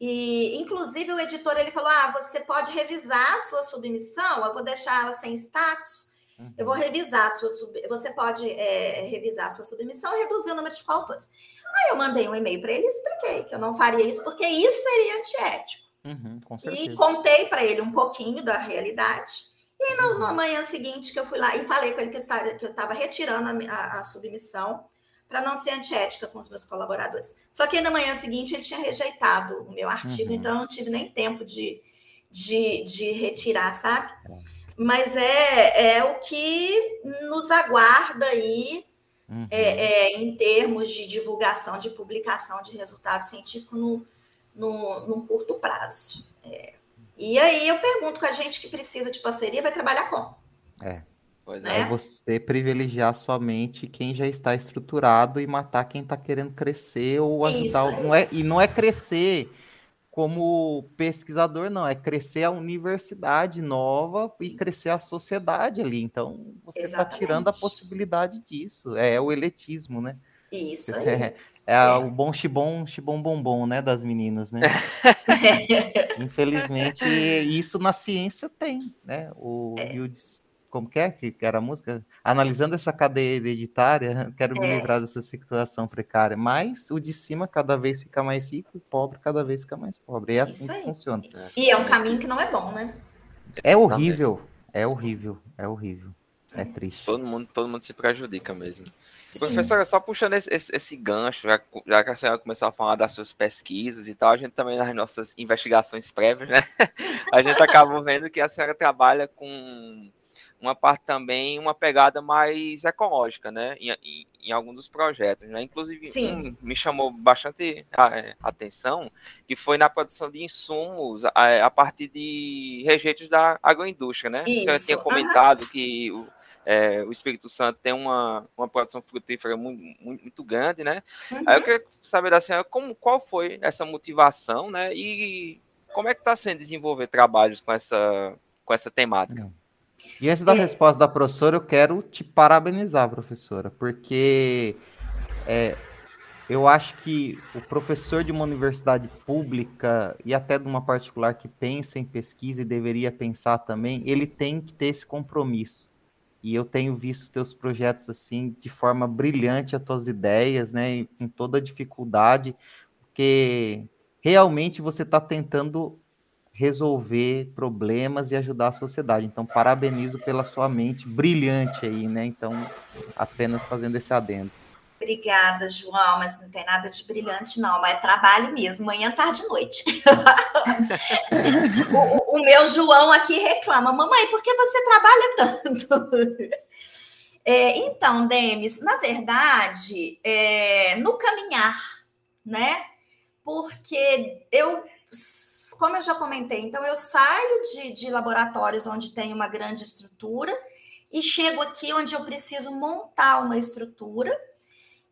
Speaker 5: E, inclusive, o editor ele falou: ah, você pode revisar a sua submissão, eu vou deixar ela sem status eu vou revisar a sua sub... Você pode é, revisar a sua submissão e reduzir o número de coautores. Aí eu mandei um e-mail para ele e expliquei que eu não faria isso, porque isso seria antiético. Uhum, e contei para ele um pouquinho da realidade. E no, uhum. na manhã seguinte que eu fui lá e falei com ele que eu estava retirando a, a, a submissão para não ser antiética com os meus colaboradores. Só que na manhã seguinte ele tinha rejeitado o meu artigo, uhum. então eu não tive nem tempo de, de, de retirar, sabe? É mas é, é o que nos aguarda aí uhum. é, é, em termos de divulgação, de publicação de resultados científicos no, no, num curto prazo. É. E aí eu pergunto com a gente que precisa de parceria, vai trabalhar como?
Speaker 2: É. Pois é. é você privilegiar somente quem já está estruturado e matar quem está querendo crescer ou ajudar. Não é, e não é crescer como pesquisador, não, é crescer a universidade nova e crescer a sociedade ali. Então, você está tirando a possibilidade disso. É o eletismo, né?
Speaker 5: Isso
Speaker 2: aí. É, é, é. o bom chibom, chibom bombom, né, das meninas, né? Infelizmente, isso na ciência tem, né? O é como que é que era a música? Analisando essa cadeia hereditária, quero me é. livrar dessa situação precária. Mas o de cima cada vez fica mais rico e o pobre cada vez fica mais pobre. É assim que funciona.
Speaker 5: E é um caminho que não é bom, né?
Speaker 2: É horrível, é horrível, é horrível. É triste.
Speaker 3: Todo mundo, todo mundo se prejudica mesmo. E, professora, só puxando esse, esse, esse gancho, já, já, que a senhora começou a falar das suas pesquisas e tal, a gente também nas nossas investigações prévias, né? A gente acabou vendo que a senhora trabalha com uma parte também, uma pegada mais ecológica, né, em, em, em algum dos projetos, né, inclusive um, me chamou bastante a, é, atenção, que foi na produção de insumos a, a partir de rejeitos da agroindústria, né, Isso. você tinha comentado uhum. que o, é, o Espírito Santo tem uma, uma produção frutífera muito, muito, muito grande, né, uhum. aí eu queria saber da senhora como, qual foi essa motivação, né, e como é que está sendo desenvolver trabalhos com essa, com essa temática? Uhum.
Speaker 2: E antes da é. resposta da professora, eu quero te parabenizar, professora, porque é, eu acho que o professor de uma universidade pública e até de uma particular que pensa em pesquisa e deveria pensar também, ele tem que ter esse compromisso. E eu tenho visto teus projetos assim de forma brilhante, as tuas ideias, né, com toda dificuldade, porque realmente você está tentando resolver problemas e ajudar a sociedade. Então, parabenizo pela sua mente brilhante aí, né? Então, apenas fazendo esse adendo.
Speaker 5: obrigada, João, mas não tem nada de brilhante, não, mas é trabalho mesmo, manhã, tarde e noite. o, o, meu João aqui reclama, mamãe, por que você trabalha tanto? É, então, Demis, na verdade, é, no caminhar, né? Porque eu, como eu já comentei, então eu saio de, de laboratórios onde tem uma grande estrutura e chego aqui onde eu preciso montar uma estrutura.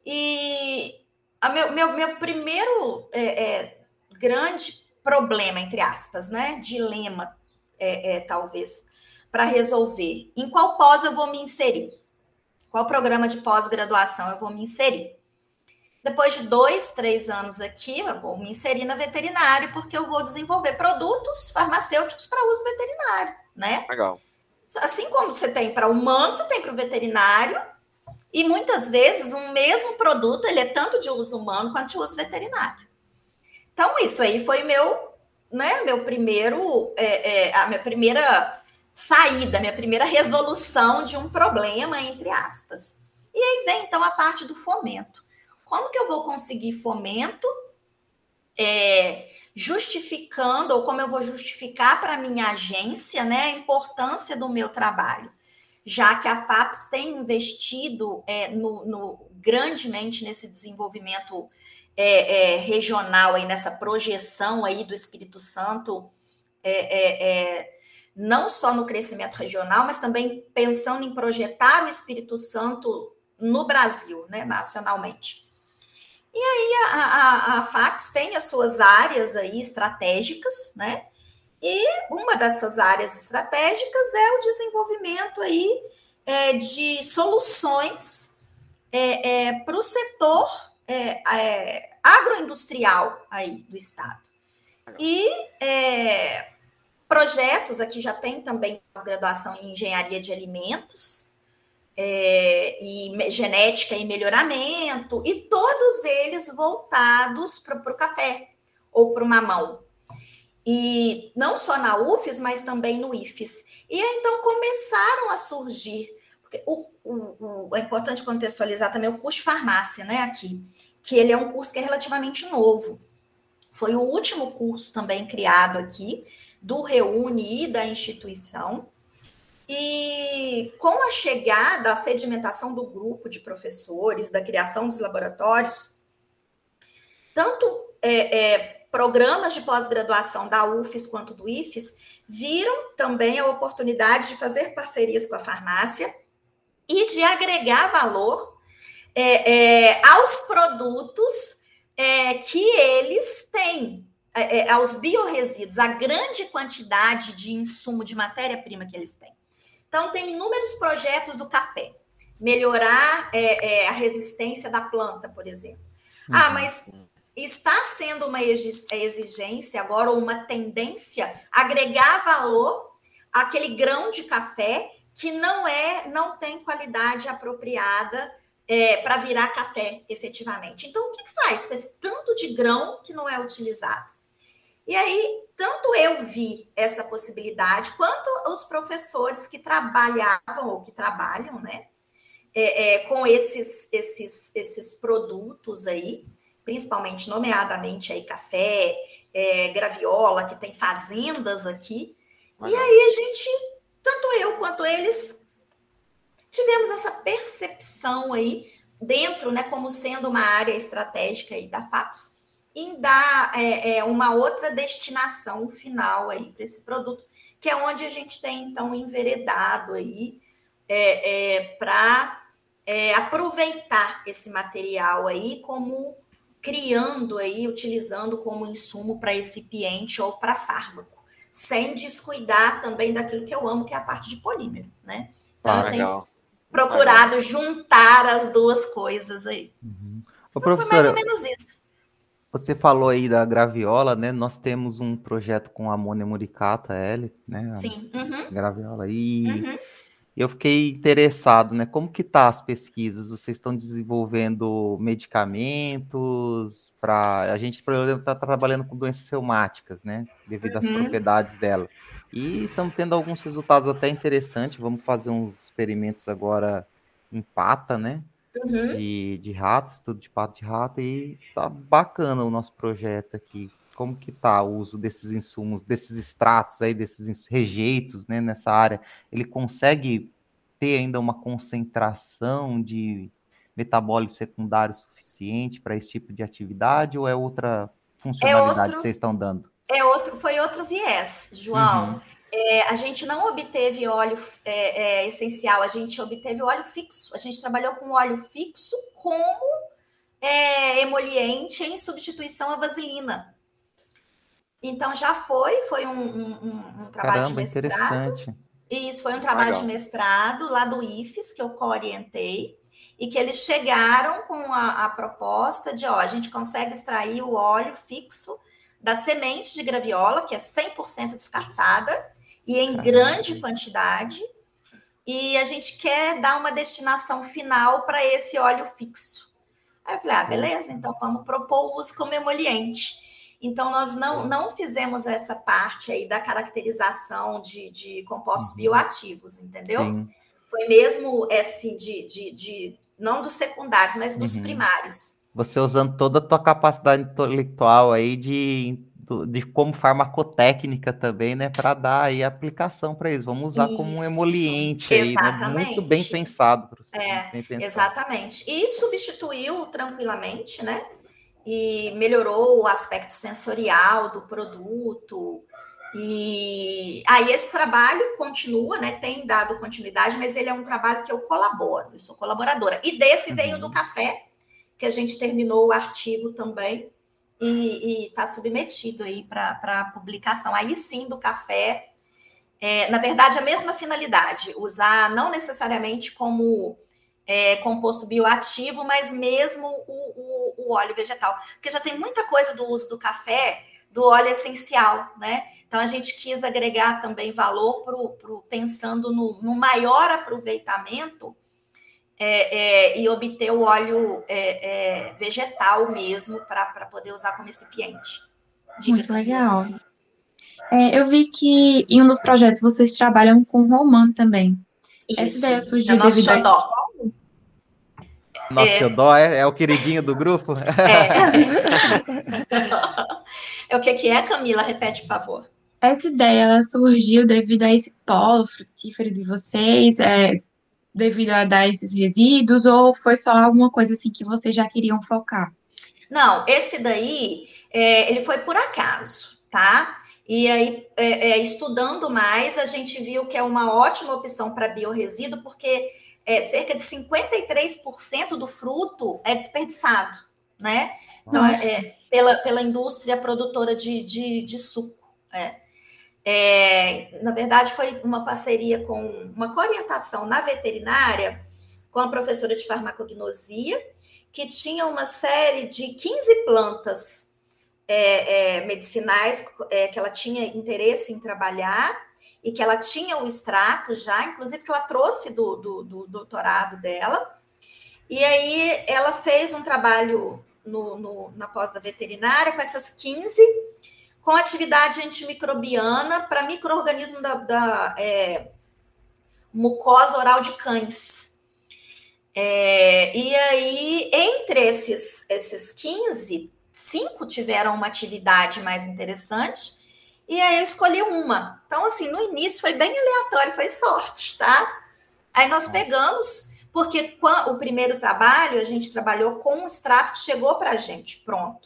Speaker 5: E meu, meu, meu primeiro é, é, grande problema, entre aspas, né? Dilema, é, é talvez, para resolver. Em qual pós eu vou me inserir? Qual programa de pós-graduação eu vou me inserir? Depois de dois, três anos aqui, eu vou me inserir na veterinária, porque eu vou desenvolver produtos farmacêuticos para uso veterinário, né?
Speaker 3: Legal.
Speaker 5: Assim como você tem para humano, você tem para o veterinário, e muitas vezes um mesmo produto ele é tanto de uso humano quanto de uso veterinário. Então, isso aí foi meu, né, meu primeiro, é, é, a minha primeira saída, minha primeira resolução de um problema, entre aspas. E aí vem então a parte do fomento. Como que eu vou conseguir fomento? É, justificando, ou como eu vou justificar para a minha agência né, a importância do meu trabalho, já que a FAPS tem investido é, no, no, grandemente nesse desenvolvimento é, é, regional, aí, nessa projeção aí do Espírito Santo, é, é, não só no crescimento regional, mas também pensando em projetar o Espírito Santo no Brasil, né, nacionalmente. E aí a, a, a FAPS tem as suas áreas aí estratégicas, né? E uma dessas áreas estratégicas é o desenvolvimento aí é, de soluções é, é, para o setor é, é, agroindustrial aí do estado. E é, projetos aqui já tem também graduação em engenharia de alimentos, é, e genética e melhoramento, e todos eles voltados para o café ou para o mamão. E não só na UFES, mas também no IFES. E então começaram a surgir, o, o, o, é importante contextualizar também o curso de farmácia, né, aqui, que ele é um curso que é relativamente novo. Foi o último curso também criado aqui, do Reúne e da instituição, e com a chegada, a sedimentação do grupo de professores, da criação dos laboratórios, tanto é, é, programas de pós-graduação da UFES quanto do IFES viram também a oportunidade de fazer parcerias com a farmácia e de agregar valor é, é aos produtos é, que eles têm, é, aos biorresíduos, a grande quantidade de insumo de matéria-prima que eles têm. Então, tem inúmeros projetos do café. Melhorar é, é, a resistência da planta, por exemplo. Ah, uhum. Ah, mas está sendo uma exigência agora, ou uma tendência, agregar valor àquele grão de café que não é, não tem qualidade apropriada é, para virar café, efetivamente. Então, o que, que faz com esse tanto de grão que não é utilizado? E aí, tanto eu vi essa possibilidade, quanto os professores que trabalhavam ou que trabalham, né, é, é, com esses, esses, esses produtos aí, principalmente, nomeadamente aí café, é, graviola, que tem fazendas aqui. E aí a gente, tanto eu quanto eles, tivemos essa percepção aí dentro, né, como sendo uma área estratégica aí da FAPS, em dar é, é, uma outra destinação final aí para esse produto, que é onde a gente tem então enveredado aí é, é para é, aproveitar esse material aí como criando aí, utilizando como insumo para recipiente ou para fármaco, sem descuidar também daquilo que eu amo, que é a parte de polímero, né? Então ah, eu tenho procurado legal. juntar as duas coisas aí.
Speaker 2: Uhum. Ô, então, foi mais ou menos isso. Você falou aí da graviola, né? Nós temos um projeto com a amônia muricata, L, né?
Speaker 5: Sim. Uhum.
Speaker 2: Graviola. E uhum. eu fiquei interessado, né? Como que tá as pesquisas? Vocês estão desenvolvendo medicamentos para a gente, por exemplo, está trabalhando com doenças reumáticas, né? Devido às uhum. propriedades dela. E estamos tendo alguns resultados até interessantes. Vamos fazer uns experimentos agora em pata, né? Uhum. de, de ratos, estudo de pato de rato, e tá bacana o nosso projeto aqui. Como que tá o uso desses insumos, desses extratos aí, desses rejeitos, né, nessa área? Ele consegue ter ainda uma concentração de metabólico secundário suficiente para esse tipo de atividade ou é outra funcionalidade é outro, que vocês estão dando?
Speaker 5: É outro, foi outro viés, João. Uhum. É, a gente não obteve óleo é, é, essencial, a gente obteve óleo fixo. A gente trabalhou com óleo fixo como é, emoliente em substituição à vaselina. Então já foi, foi um, um, um trabalho Caramba, de mestrado. Interessante. Isso foi um trabalho Legal. de mestrado lá do IFES que eu orientei e que eles chegaram com a, a proposta de, ó, a gente consegue extrair o óleo fixo da semente de graviola, que é 100% descartada, e em grande quantidade, e a gente quer dar uma destinação final para esse óleo fixo. Aí eu falei, ah, beleza, então vamos propor o uso como emoliente. Então, nós não, não fizemos essa parte aí da caracterização de, de compostos uhum. bioativos, entendeu? Sim. Foi mesmo, assim, de, de, de não dos secundários, mas dos uhum. primários.
Speaker 2: Você usando toda a tua capacidade intelectual aí de, de como farmacotécnica também, né, para dar aí aplicação para eles. Vamos usar Isso. como um emoliente exatamente. aí, né? muito bem pensado,
Speaker 5: professor. É, bem pensado. exatamente. E substituiu tranquilamente, né? E melhorou o aspecto sensorial do produto, e aí esse trabalho continua, né? Tem dado continuidade, mas ele é um trabalho que eu colaboro, eu sou colaboradora. E desse uhum. veio do café, que a gente terminou o artigo também e está submetido aí para publicação. Aí sim, do café, é, na verdade, a mesma finalidade, usar não necessariamente como é, composto bioativo, mas mesmo o, o, o óleo vegetal. Porque já tem muita coisa do uso do café, do óleo essencial, né? Então, a gente quis agregar também valor pro, pro, pensando no, no maior aproveitamento é, é, e obter o óleo é, é vegetal mesmo para poder usar como recipiente.
Speaker 4: Diga Muito legal. É, eu vi que em um dos projetos vocês trabalham com romã também.
Speaker 5: Isso, Essa ideia surgiu é devido
Speaker 2: a... Nosso é. xodó é, é o queridinho do grupo?
Speaker 5: É. é o que, que é, Camila? Repete, por favor.
Speaker 4: Essa ideia surgiu devido a esse polo frutífero de vocês, é, devido a dar esses resíduos, ou foi só alguma coisa assim que vocês já queriam focar?
Speaker 5: Não, esse daí, é, ele foi por acaso, tá? E aí, é, é estudando mais, a gente viu que é uma ótima opção para biorresíduo, porque é, cerca de 53% do fruto é desperdiçado, né? Então, é, pela, pela indústria produtora de, de, de suco. É. É, na verdade, foi uma parceria com uma orientação na veterinária com a professora de farmacognosia, que tinha uma série de 15 plantas é, é, medicinais é, que ela tinha interesse em trabalhar e que ela tinha o extrato já, inclusive que ela trouxe do, do, do doutorado dela. E aí ela fez um trabalho no, no, na pós da veterinária com essas 15 com atividade antimicrobiana para microorganismo da, da é, mucosa oral de cães. É, e aí, entre esses, esses 15, cinco tiveram uma atividade mais interessante, e aí eu escolhi uma. Então, assim, no início foi bem aleatório, foi sorte, tá? Aí nós pegamos, porque o primeiro trabalho a gente trabalhou com um extrato que chegou para a gente, pronto.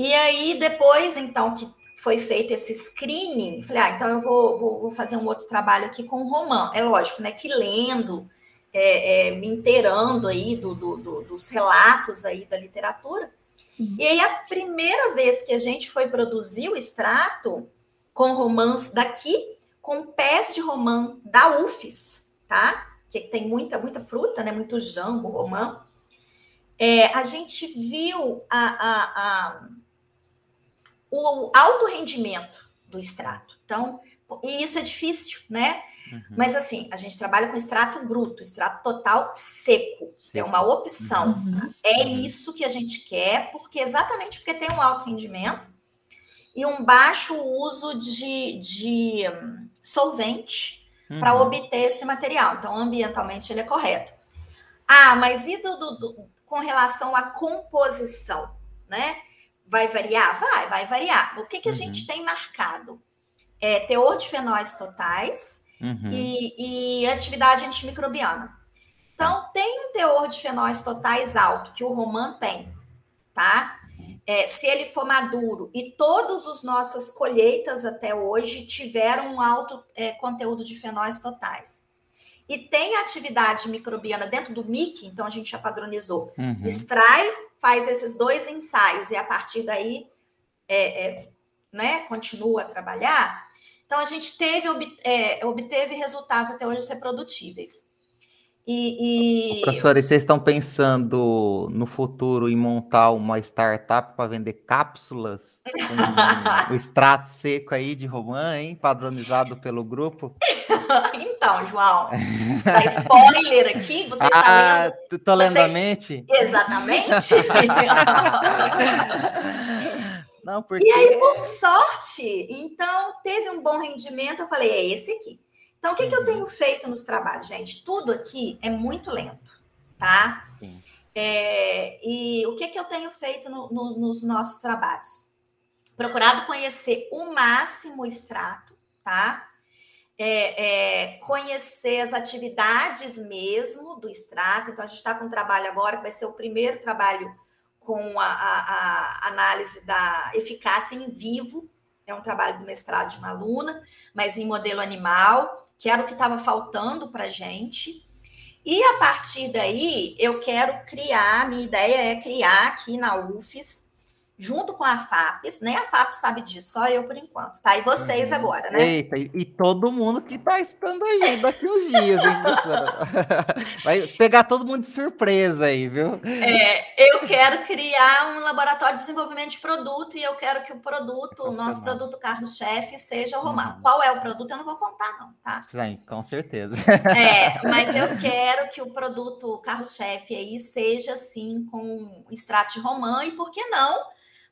Speaker 5: E aí, depois, então, que foi feito esse screening, falei, ah, então eu vou, vou, vou fazer um outro trabalho aqui com o Romã. É lógico, né, que lendo, é, é, me inteirando aí do, do, do, dos relatos aí da literatura. Sim. E aí, a primeira vez que a gente foi produzir o extrato com romãs daqui, com pés de romã da UFES, tá? Que tem muita, muita fruta, né? Muito jambo, romã. É, a gente viu a, a, a o alto rendimento do extrato. Então, e isso é difícil, né? Uhum. Mas assim, a gente trabalha com extrato bruto, extrato total seco. seco. É uma opção. Uhum. É uhum. isso que a gente quer, porque exatamente porque tem um alto rendimento e um baixo uso de, de solvente para uhum. obter esse material. Então, ambientalmente ele é correto. Ah, mas e do, do, do, com relação à composição, né? Vai variar? Vai, vai variar. O que, que a uhum. gente tem marcado? É teor de fenóis totais uhum. e, e atividade antimicrobiana. Então, tem um teor de fenóis totais alto, que o romã tem, tá? É, se ele for maduro e todas as nossas colheitas até hoje tiveram um alto é, conteúdo de fenóis totais e tem atividade microbiana dentro do MIC, então a gente já padronizou. Uhum. Extrai, faz esses dois ensaios e a partir daí é, é, né, continua a trabalhar. Então a gente teve, é, obteve resultados até hoje reprodutíveis.
Speaker 2: E, e... Professora, e vocês estão pensando no futuro em montar uma startup para vender cápsulas com o extrato seco aí de romã, hein? Padronizado pelo grupo?
Speaker 5: então, João, tá spoiler aqui, você está ah,
Speaker 2: lendo... Tô lendo a mente?
Speaker 5: Exatamente.
Speaker 2: Não, porque...
Speaker 5: E aí, por sorte, então, teve um bom rendimento, eu falei, é esse aqui. Então, o que, uhum. que eu uhum. tenho feito nos trabalhos, gente? Tudo aqui é muito lento, tá? É, e o que, que eu tenho feito no, no, nos nossos trabalhos? Procurado conhecer o máximo o extrato, tá? É, é, conhecer as atividades mesmo do extrato. Então, a gente está com um trabalho agora que vai ser o primeiro trabalho com a, a, a análise da eficácia em vivo. É um trabalho do mestrado de uma aluna, mas em modelo animal que era o que estava faltando para a gente. E a partir daí, eu quero criar, minha ideia é criar aqui na UFES junto com a FAPES, nem a FAPES sabe disso, só eu por enquanto, tá? E vocês uhum. agora, né?
Speaker 2: Eita, e, e, todo mundo que tá estando aí daqui uns dias, hein, professora? Vai pegar todo mundo de surpresa aí, viu?
Speaker 5: É, eu quero criar um laboratório de desenvolvimento de produto e eu quero que o produto, o nosso produto carro-chefe, seja o romano. Uhum. Qual é o produto? Eu não vou contar, não, tá?
Speaker 2: Sim, com certeza.
Speaker 5: É, mas eu quero que o produto carro-chefe aí seja, assim, com extrato de romã e, por que não?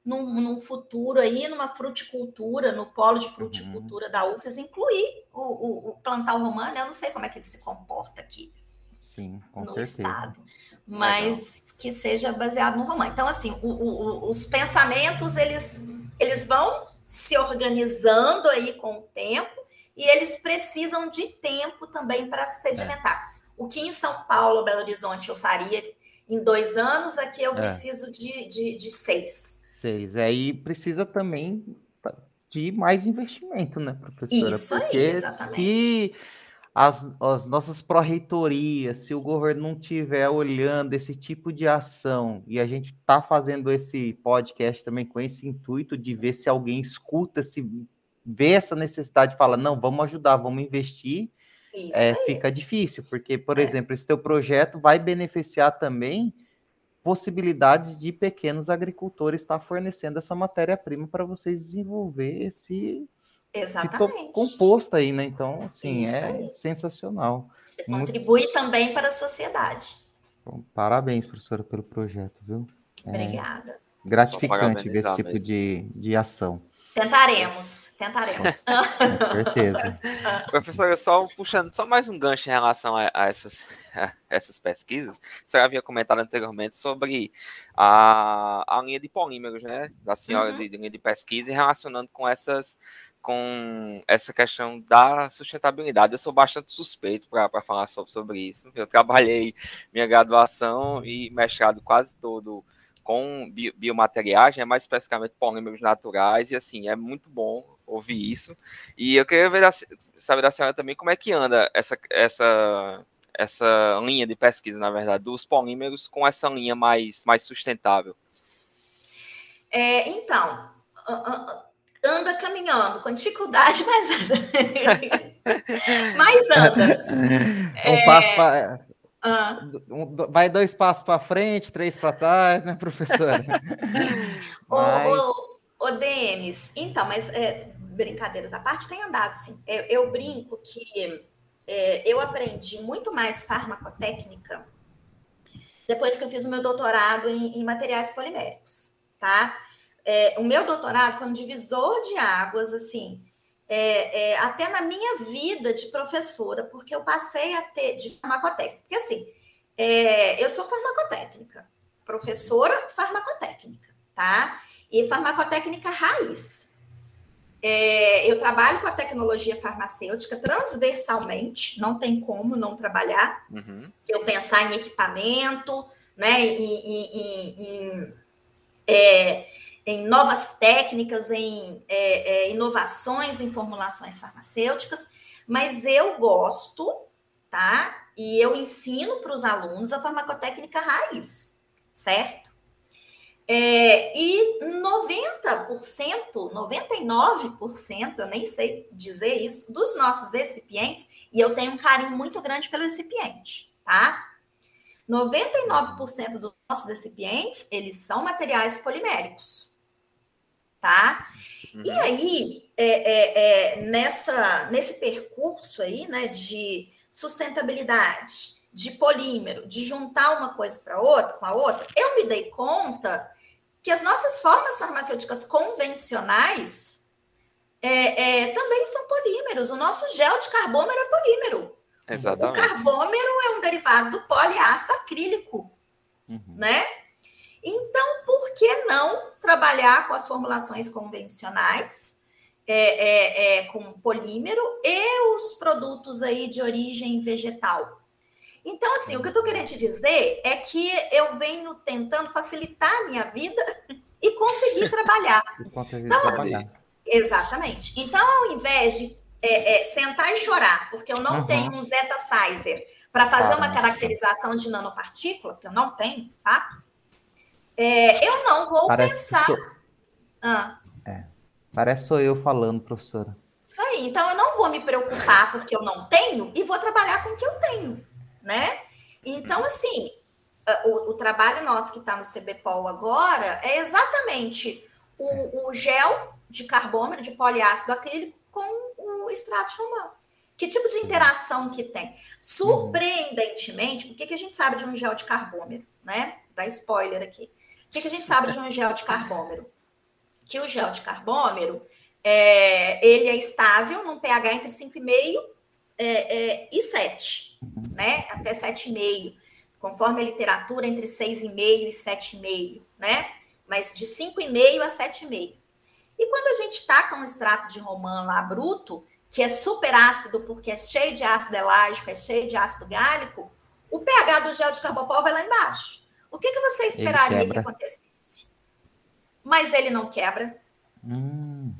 Speaker 5: Num, num, futuro aí, numa fruticultura, no polo de fruticultura uhum. da UFES, incluir o, o, o, plantar o romano. Eu não sei como é que ele se comporta aqui.
Speaker 2: Sim, com no certeza. estado.
Speaker 5: Mas Legal. que seja baseado no romano. Então, assim, o, os pensamentos, eles, eles vão se organizando aí com o tempo e eles precisam de tempo também para sedimentar. É. O que em São Paulo, Belo Horizonte, eu faria em dois anos, aqui eu é. preciso de, de, de seis.
Speaker 2: Seis. Aí precisa também de mais investimento, né, professora?
Speaker 5: Isso Porque aí, exatamente.
Speaker 2: se as, as nossas pró-reitorias, se o governo não estiver olhando esse tipo de ação, e a gente está fazendo esse podcast também com esse intuito de ver se alguém escuta, se vê essa necessidade e fala, não, vamos ajudar, vamos investir, é, fica difícil, porque, por é. exemplo, esse teu projeto vai beneficiar também possibilidades de pequenos agricultores estar fornecendo essa matéria-prima para vocês desenvolver esse
Speaker 5: Exatamente.
Speaker 2: composto aí, né? Então, assim, Isso é aí. sensacional.
Speaker 5: Você Muito... contribui também para a sociedade.
Speaker 2: Bom, parabéns, professora, pelo projeto, viu?
Speaker 5: É Obrigada.
Speaker 2: Gratificante ver esse tipo de, de ação.
Speaker 5: Tentaremos, tentaremos.
Speaker 2: Com certeza.
Speaker 3: Professora, só puxando só mais um gancho em relação a, a essas, a essas pesquisas, você havia comentado anteriormente sobre a, a linha de polímeros, né, da senhora uhum. de, de linha de pesquisa e relacionando com essas com essa questão da sustentabilidade. Eu sou bastante suspeito para falar sobre, sobre isso. Eu trabalhei minha graduação e mestrado quase todo com biomateriais, né, mais especificamente polímeros naturais, e assim, é muito bom ouvir isso. E eu queria ver, saber da senhora também como é que anda essa, essa, essa linha de pesquisa, na verdade, dos polímeros com essa linha mais, mais sustentável.
Speaker 5: É, então, anda caminhando, com dificuldade, mas anda. mas anda.
Speaker 2: Um é... passo para ah. Vai dois passos para frente, três para trás, né, professora?
Speaker 5: mas... o, o, o Demes, então, mas é, brincadeiras à parte, tem andado sim. Eu, eu brinco que é, eu aprendi muito mais farmacotécnica depois que eu fiz o meu doutorado em, em materiais poliméricos, tá? É, o meu doutorado foi um divisor de águas, assim, é, é, até na minha vida de professora, porque eu passei a ter, de farmacotécnica, porque assim, É, eu sou farmacotécnica, professora farmacotécnica, tá? E farmacotécnica raiz. É, eu trabalho com a tecnologia farmacêutica transversalmente, não tem como não trabalhar. Uhum. Eu pensar em equipamento, né, em, em, em, em novas técnicas, em é, é, inovações em formulações farmacêuticas, mas eu gosto, tá? E eu ensino para os alunos a farmacotécnica raiz, certo? É, e 90%, 99%, eu nem sei dizer isso, dos nossos recipientes, e eu tenho um carinho muito grande pelo recipiente, tá? 99% dos nossos recipientes, eles são materiais poliméricos, tá? Uhum. E aí, é, é, é, nessa, nesse percurso aí, né, de sustentabilidade, de polímero, de juntar uma coisa para outra, com a outra, eu me dei conta que as nossas formas farmacêuticas convencionais é, é, também são polímeros. O nosso gel de carbômero é polímero.
Speaker 3: Exatamente.
Speaker 5: O carbômero é um derivado do poliácido acrílico, uhum. né? Então, por que não trabalhar com as formulações convencionais, é, é, é, com polímero e os produtos aí de origem vegetal? Então, assim, o que eu estou querendo te dizer é que eu venho tentando facilitar a minha vida e conseguir trabalhar. então, trabalhar. Exatamente. Então, ao invés de é, é, sentar e chorar, porque eu não uhum. tenho um Zeta Sizer para fazer uma caracterização de nanopartícula, que eu não tenho, fato, é, eu não vou Parece pensar. Sou...
Speaker 2: Ah. É. Parece sou eu falando, professora.
Speaker 5: Isso aí. Então, eu não vou me preocupar porque eu não tenho e vou trabalhar com o que eu tenho né? Então, assim, o, o trabalho nosso que está no CBPOL agora é exatamente o, o, gel de carbômetro de poliácido acrílico com o extrato de romã. Que tipo de interação que tem? Surpreendentemente, o que, que a gente sabe de um gel de carbômetro, né? Dá spoiler aqui. O que, que a gente sabe de um gel de carbômetro? Que o gel de carbômetro, é, ele é estável num pH entre 5,5 é, é, e 7, né? Até 7,5, conforme a literatura, entre 6,5 e 7,5, né? Mas de 5,5 a 7,5. E quando a gente taca um extrato de romã lá bruto, que é super ácido porque é cheio de ácido elágico, é cheio de ácido gálico, o pH do gel de carbopol vai lá embaixo. O que, que você esperaria que acontecesse? Mas ele não quebra.
Speaker 2: Hum.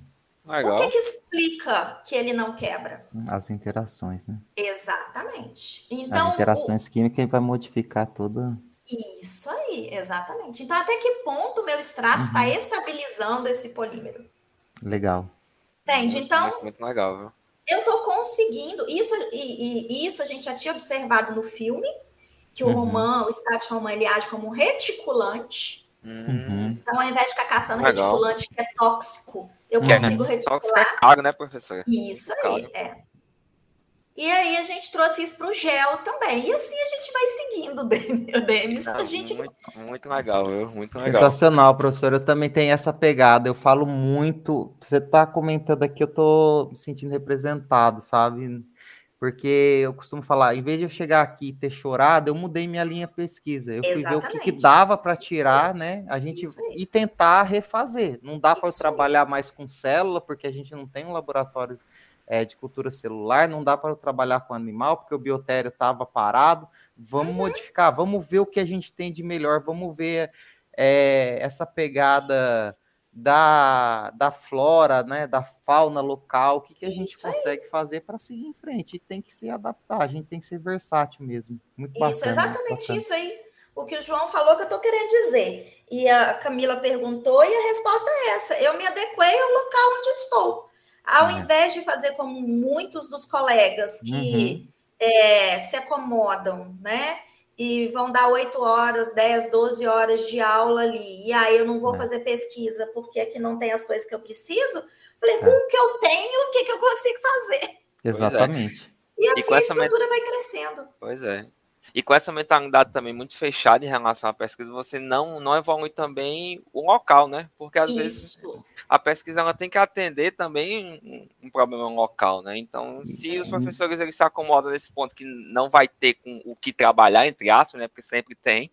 Speaker 5: Legal. O que, que, explica que ele não quebra?
Speaker 2: As interações, né?
Speaker 5: Exatamente. Então,
Speaker 2: As interações o... químicas vai modificar toda.
Speaker 5: Isso aí, exatamente. Então, até que ponto o meu extrato uhum. está estabilizando esse polímero?
Speaker 2: Legal.
Speaker 5: Entende? Então.
Speaker 3: Muito, muito legal, viu?
Speaker 5: Eu estou conseguindo. Isso, e, e, isso a gente já tinha observado no filme, que o uhum. romã, o de romã, ele age como um reticulante.
Speaker 2: Uhum.
Speaker 5: Então, ao invés de ficar caçando legal. reticulante que é tóxico, eu que consigo é, reticular.
Speaker 3: É caro, né, professor?
Speaker 5: Isso aí, é. E aí a gente trouxe isso para o gel também. E assim a gente vai seguindo, Denis. a gente...
Speaker 3: muito, muito legal, viu? Muito legal.
Speaker 2: Sensacional, professor. Eu também tenho essa pegada. Eu falo muito. Você está comentando aqui, eu estou me sentindo representado, sabe? Porque eu costumo falar, em vez de eu chegar aqui e ter chorado, eu mudei minha linha pesquisa. Eu fui ver o que, que dava para tirar, né? A gente e tentar refazer. Não dá para trabalhar mais com célula, porque a gente não tem um laboratório é, de cultura celular, não dá para trabalhar com animal, porque o biotério estava parado. Vamos uhum. modificar, vamos ver o que a gente tem de melhor, vamos ver é, essa pegada da, da flora, né, da fauna local, o que, que a gente consegue fazer para seguir em frente. E tem que se adaptar, a gente tem que ser versátil mesmo. Muito isso, bacana.
Speaker 5: Exatamente bacana. isso aí. O que o João falou que eu estou querendo dizer. E a Camila perguntou, e a resposta é essa: eu me adequei ao local onde estou. Ao é. invés de fazer como muitos dos colegas que uhum. é, se acomodam, né? E vão dar 8 horas, 10, 12 horas de aula ali. E aí eu não vou é. fazer pesquisa porque aqui não tem as coisas que eu preciso. Falei, é. com o que eu tenho, o que, que eu consigo fazer?
Speaker 2: Exatamente.
Speaker 5: E assim e a estrutura vai crescendo.
Speaker 3: Pois é. E com essa mentalidade também muito fechada em relação à pesquisa, você não, não evolui também o local, né? Porque às Isso. vezes a pesquisa ela tem que atender também um, um problema local, né? Então, se os professores eles se acomodam nesse ponto que não vai ter com o que trabalhar, entre aspas, né? Porque sempre tem,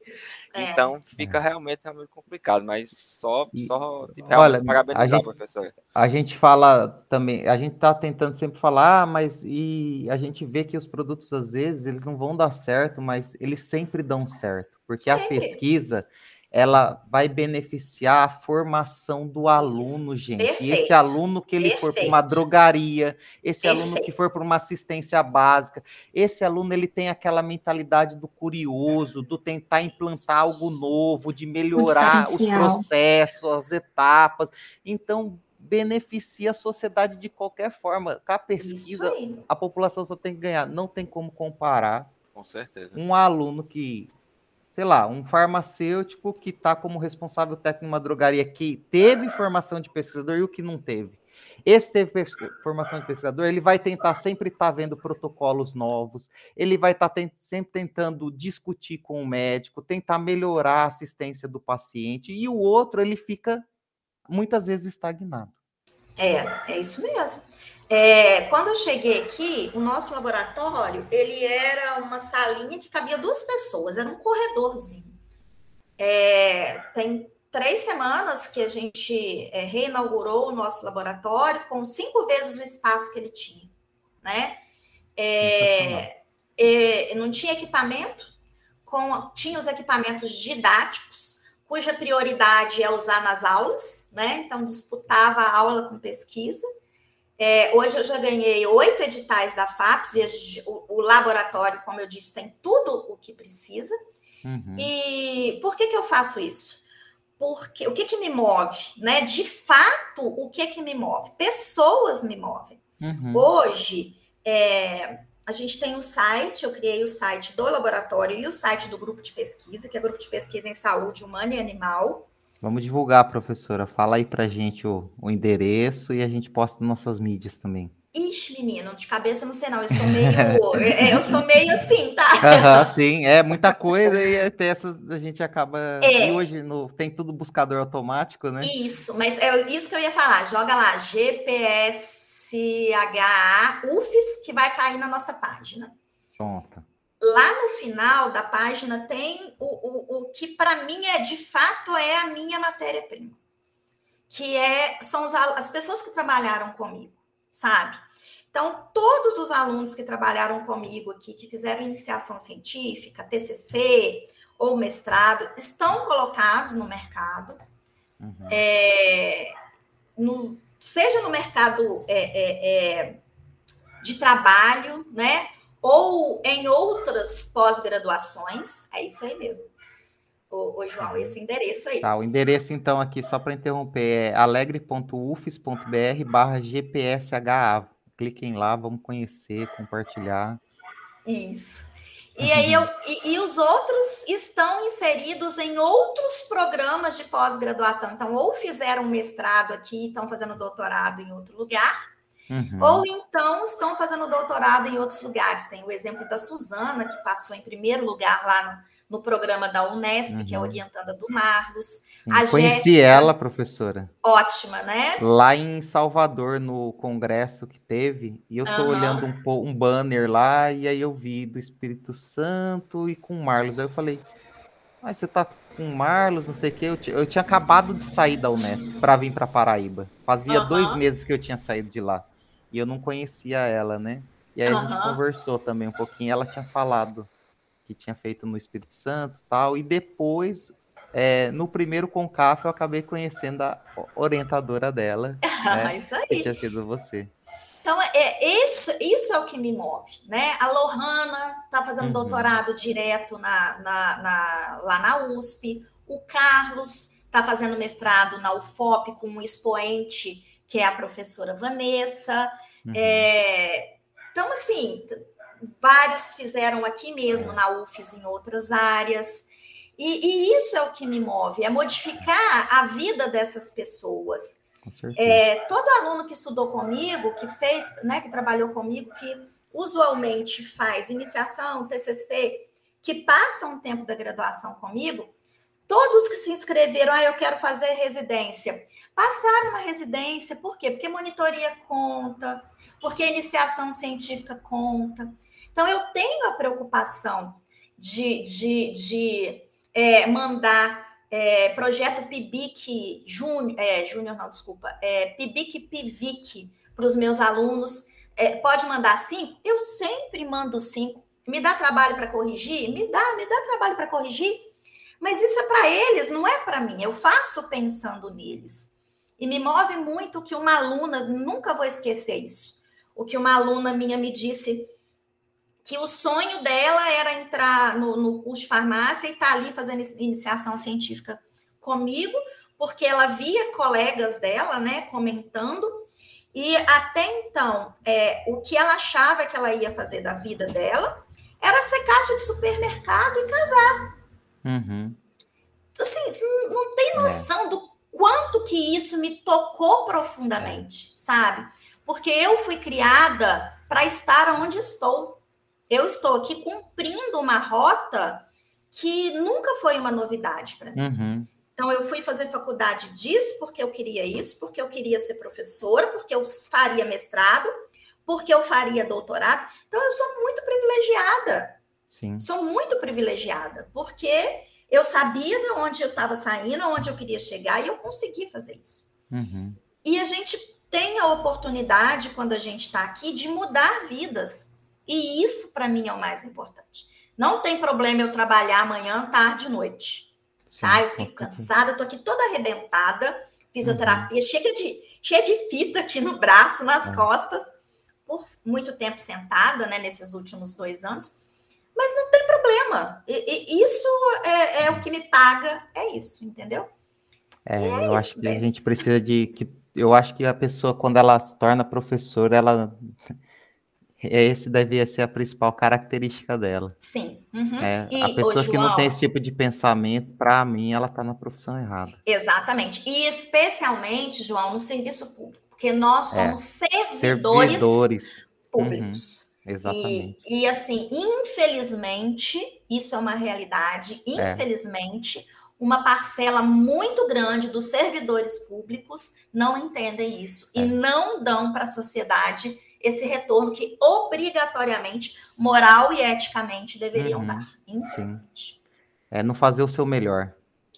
Speaker 3: é. então fica realmente, realmente complicado. Mas só, só
Speaker 2: tipo, olha, parabenizar, a gente, professor. A gente fala também, a gente está tentando sempre falar, ah, mas e a gente vê que os produtos às vezes eles não vão dar certo, mas eles sempre dão certo, porque a pesquisa ela vai beneficiar a formação do aluno, gente. Perfeito. E esse aluno que ele Perfeito. for para uma drogaria, esse Perfeito. aluno que for para uma assistência básica, esse aluno ele tem aquela mentalidade do curioso, do tentar implantar algo novo, de melhorar os processos, as etapas. Então, beneficia a sociedade de qualquer forma. Com a pesquisa, a população só tem que ganhar. Não tem como comparar.
Speaker 3: Com certeza.
Speaker 2: Um aluno que sei lá, um farmacêutico que está como responsável técnico numa drogaria que teve formação de pesquisador e o que não teve. Esse teve formação de pesquisador, ele vai tentar sempre estar tá vendo protocolos novos, ele vai estar tá sempre tentando discutir com o médico, tentar melhorar a assistência do paciente, e o outro, ele fica muitas vezes estagnado.
Speaker 5: É, é isso mesmo. É, quando eu cheguei aqui, o nosso laboratório, ele era uma salinha que cabia duas pessoas, era um corredorzinho. É, tem três semanas que a gente é, reinaugurou o nosso laboratório com cinco vezes o espaço que ele tinha, né? É, é, não tinha equipamento, com, tinha os equipamentos didáticos, cuja prioridade é usar nas aulas, né? Então disputava a aula com pesquisa. É, hoje eu já ganhei oito editais da FAPS e o, o, laboratório, como eu disse, tem tudo o que precisa. Uhum. E por que, que eu faço isso? Porque o que, que me move, né? De fato, o que que me move? Pessoas me movem. Uhum. Hoje, é, a gente tem um site, eu criei o site do laboratório e o site do grupo de pesquisa, que é o grupo de pesquisa em saúde humana e animal.
Speaker 2: Vamos divulgar, professora. Fala aí pra gente o, o endereço e a gente posta nas nossas mídias também.
Speaker 5: Ixi, menino, de cabeça não sei não, eu sou meio, é, eu sou meio assim, tá?
Speaker 2: Uhum, sim, é muita coisa e até essas a gente acaba, é. e hoje no, tem tudo buscador automático, né?
Speaker 5: Isso, mas é isso que eu ia falar, joga lá, GPSHA UFES, que vai cair na nossa página.
Speaker 2: Pronto
Speaker 5: lá no final da página tem o, o, o que para mim é de fato é a minha matéria-prima, que é são os, as pessoas que trabalharam comigo, sabe? Então, todos os alunos que trabalharam comigo aqui, que fizeram iniciação científica, TCC ou mestrado, estão colocados no mercado, uhum. é, no, seja no mercado é, é, é de trabalho, né? Ou em outras pós-graduações. É isso aí mesmo. Ô, ô, João, esse endereço aí.
Speaker 2: Tá, o endereço, então, aqui, só para interromper, é alegre.ufes.br barra GPSHA. Cliquem lá, vamos conhecer, compartilhar.
Speaker 5: Isso. E aí eu, e, e, os outros estão inseridos em outros programas de pós-graduação. Então, ou fizeram mestrado aqui, estão fazendo doutorado em outro lugar, Uhum. Ou então estão fazendo doutorado em outros lugares. Tem o exemplo da Suzana, que passou em primeiro lugar lá no, no programa da Unesp, uhum. que é uhum. orientada do Marlos.
Speaker 2: A Conheci Jéssica, ela, professora.
Speaker 5: Ótima, né?
Speaker 2: Lá em Salvador, no congresso que teve, e eu estou uhum. olhando um, um banner lá, e aí eu vi do Espírito Santo e com Marlos. Aí eu falei, mas você tá com Marlos, não sei o quê. Eu, eu, tinha acabado de sair da Unesp para vir para Paraíba. Fazia dois meses que eu tinha saído de lá e eu não conhecia ela, né? E aí uhum. a gente conversou também um pouquinho. Ela tinha falado que tinha feito no Espírito Santo tal. E depois, é, no primeiro Concaf, eu acabei conhecendo a orientadora dela. né?
Speaker 5: isso aí.
Speaker 2: Que tinha sido você.
Speaker 5: Então, é, esse, isso é o que me move, né? A Lohana está fazendo uhum. doutorado direto na, na, na, lá na USP. O Carlos está fazendo mestrado na UFOP com um expoente que é a professora Vanessa. Uhum. É, então, assim, vários fizeram aqui mesmo é. na UFES em outras áreas. E, e, isso é o que me move, é modificar a vida dessas pessoas. É, todo aluno que estudou comigo, que fez, né, que trabalhou comigo, que usualmente faz iniciação, TCC, que passam um tempo da graduação comigo, todos que se inscreveram, ah, eu quero fazer residência, passaram na residência, por quê? Porque monitoria conta, porque iniciação científica conta. Então, eu tenho a preocupação de, de, de é, mandar é, projeto PIBIC Júnior, é, Júnior não, desculpa, é, PIBIC PIVIC para os meus alunos. É, pode mandar cinco? Eu sempre mando cinco. Me dá trabalho para corrigir? Me dá, me dá trabalho para corrigir. Mas isso é para eles, não é para mim. Eu faço pensando neles. E me move muito que uma aluna, nunca vou esquecer isso, o que uma aluna minha me disse que o sonho dela era entrar no, no curso de farmácia e estar tá ali fazendo iniciação científica comigo, porque ela via colegas dela, né, comentando, e até então, é, o que ela achava que ela ia fazer da vida dela era ser caixa de supermercado e casar.
Speaker 2: Uhum.
Speaker 5: Assim, não tem é. noção é. do quanto que isso me tocou profundamente, sabe? Porque eu fui criada para estar onde estou. Eu estou aqui cumprindo uma rota que nunca foi uma novidade para mim.
Speaker 2: Uhum.
Speaker 5: Então, eu fui fazer faculdade disso porque eu queria isso, porque eu queria ser professora, porque eu faria mestrado, porque eu faria doutorado. Então, eu sou muito privilegiada.
Speaker 2: Sim.
Speaker 5: Sou muito privilegiada, porque eu sabia de onde eu estava saindo, onde eu queria chegar, e eu consegui fazer isso.
Speaker 2: Uhum.
Speaker 5: E a gente tem a oportunidade, quando a gente está aqui, de mudar vidas. E isso, para mim, é o mais importante. Não tem problema eu trabalhar amanhã, tarde, noite. Sim, tá? Eu fico cansada, estou aqui toda arrebentada, fisioterapia, uhum. cheia, de, cheia de fita aqui no braço, nas uhum. costas, por muito tempo sentada, né, nesses últimos dois anos. Mas não tem problema. E, e isso é, é, o que me paga, é isso, entendeu?
Speaker 2: É, é eu isso, acho que a gente precisa de que eu acho que a pessoa, quando ela se torna professora, ela esse deve ser a principal característica dela.
Speaker 5: Sim. Uhum.
Speaker 2: É, e, a pessoa João, que não tem esse tipo de pensamento, para mim, ela está na profissão errada.
Speaker 5: Exatamente. E especialmente, João, no serviço público, porque nós é, somos é, servidores, servidores, públicos.
Speaker 2: Uhum. Exatamente.
Speaker 5: E, e, assim, infelizmente, isso é uma realidade. É. Infelizmente, é. uma parcela muito grande dos servidores públicos não entendem isso e é. não dão para a sociedade esse retorno que obrigatoriamente, moral e eticamente deveriam uhum, dar, infelizmente.
Speaker 2: É não fazer o seu melhor.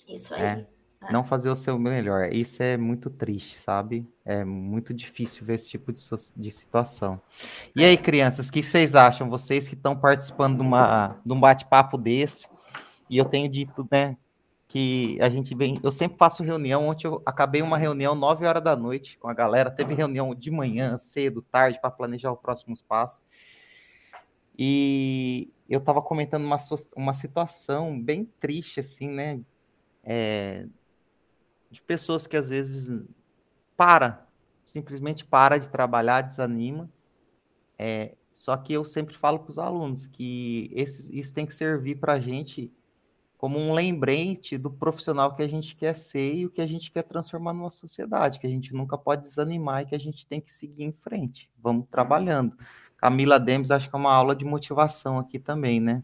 Speaker 5: Isso aí.
Speaker 2: É, é. Não fazer o seu melhor. Isso é muito triste, sabe? É muito difícil ver esse tipo de, de situação. E aí, crianças, o que vocês acham? Vocês que estão participando de, uma, de um bate-papo desse, e eu tenho dito, né, que a gente vem. Eu sempre faço reunião. Ontem eu acabei uma reunião 9 horas da noite com a galera. Teve reunião de manhã, cedo, tarde, para planejar o próximo passo. E eu estava comentando uma, uma situação bem triste, assim, né? É, de pessoas que às vezes para, simplesmente para de trabalhar, desanima. É, só que eu sempre falo para os alunos que esse, isso tem que servir para a gente como um lembrete do profissional que a gente quer ser e o que a gente quer transformar numa sociedade, que a gente nunca pode desanimar e que a gente tem que seguir em frente. Vamos trabalhando. Camila Demes, acho que é uma aula de motivação aqui também, né?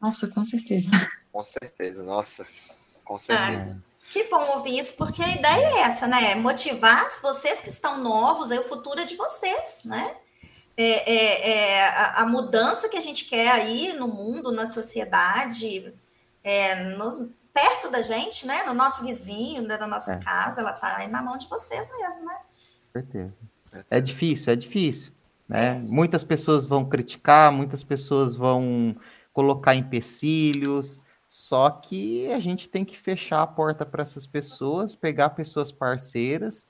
Speaker 4: Nossa, com certeza.
Speaker 3: Com certeza, nossa, com certeza.
Speaker 5: Ah, que bom ouvir isso, porque a ideia é essa, né? Motivar vocês que estão novos, aí o futuro é de vocês, né? é, é, é a, a, mudança que a gente quer aí no mundo, na sociedade, é, no, perto da gente, né? No nosso vizinho, né, na nossa é. casa, ela está na mão de vocês mesmo, né?
Speaker 2: Certeza. É difícil, é difícil. Né? Muitas pessoas vão criticar, muitas pessoas vão colocar empecilhos, só que a gente tem que fechar a porta para essas pessoas, pegar pessoas parceiras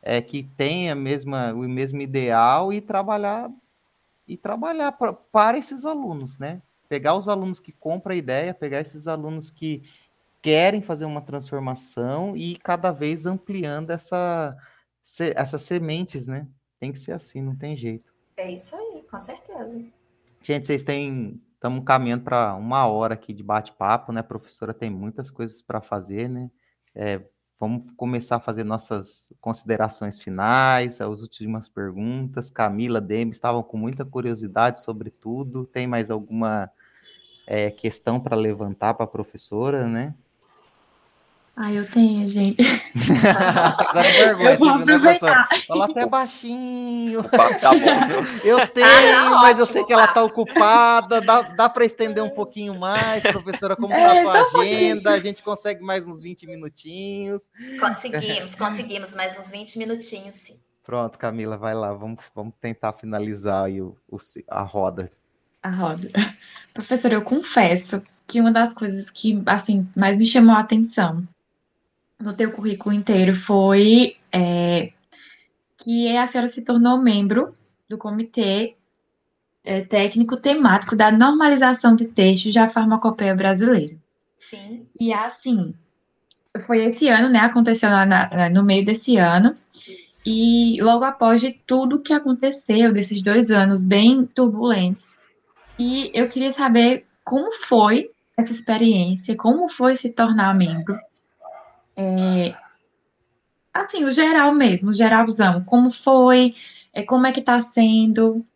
Speaker 2: é, que tem a mesma, o mesmo ideal e trabalhar e trabalhar pra, para esses alunos, né? Pegar os alunos que compram a ideia, pegar esses alunos que querem fazer uma transformação e cada vez ampliando essa, essas sementes, né? Tem que ser assim, não tem jeito.
Speaker 5: É isso aí, com certeza.
Speaker 2: Gente, vocês têm. Estamos caminhando para uma hora aqui de bate-papo, né? A professora tem muitas coisas para fazer, né? É, Vamos começar a fazer nossas considerações finais, as últimas perguntas. Camila, Demi estavam com muita curiosidade sobre tudo. Tem mais alguma é, questão para levantar para a professora, né?
Speaker 4: Ah, eu tenho, gente.
Speaker 2: Dá vergonha, eu vou né, professor? Fala até baixinho. Tá bom. Eu tenho, ah, mas ótimo, eu sei que ela está ocupada. Dá, dá para estender um pouquinho mais, professora, como está é, a tua então agenda? A gente consegue mais uns 20 minutinhos.
Speaker 5: Conseguimos, conseguimos mais uns 20 minutinhos, sim.
Speaker 2: Pronto, Camila, vai lá. Vamos, vamos tentar finalizar aí o, o a roda.
Speaker 4: A roda. Professora, eu confesso que uma das coisas que, assim, mais me chamou a atenção no teu currículo inteiro foi é, que a senhora se tornou membro do Comitê é, Técnico Temático da Normalização de Textos da Farmacopeia Brasileira.
Speaker 5: Sim.
Speaker 4: E assim, foi esse ano, né? Aconteceu na, na, no meio desse ano. Isso. E logo após de tudo que aconteceu, desses dois anos bem turbulentos. E eu queria saber como foi essa experiência, como foi se tornar membro é, assim, o geral mesmo, o geralzão, como foi, é, como é que está sendo.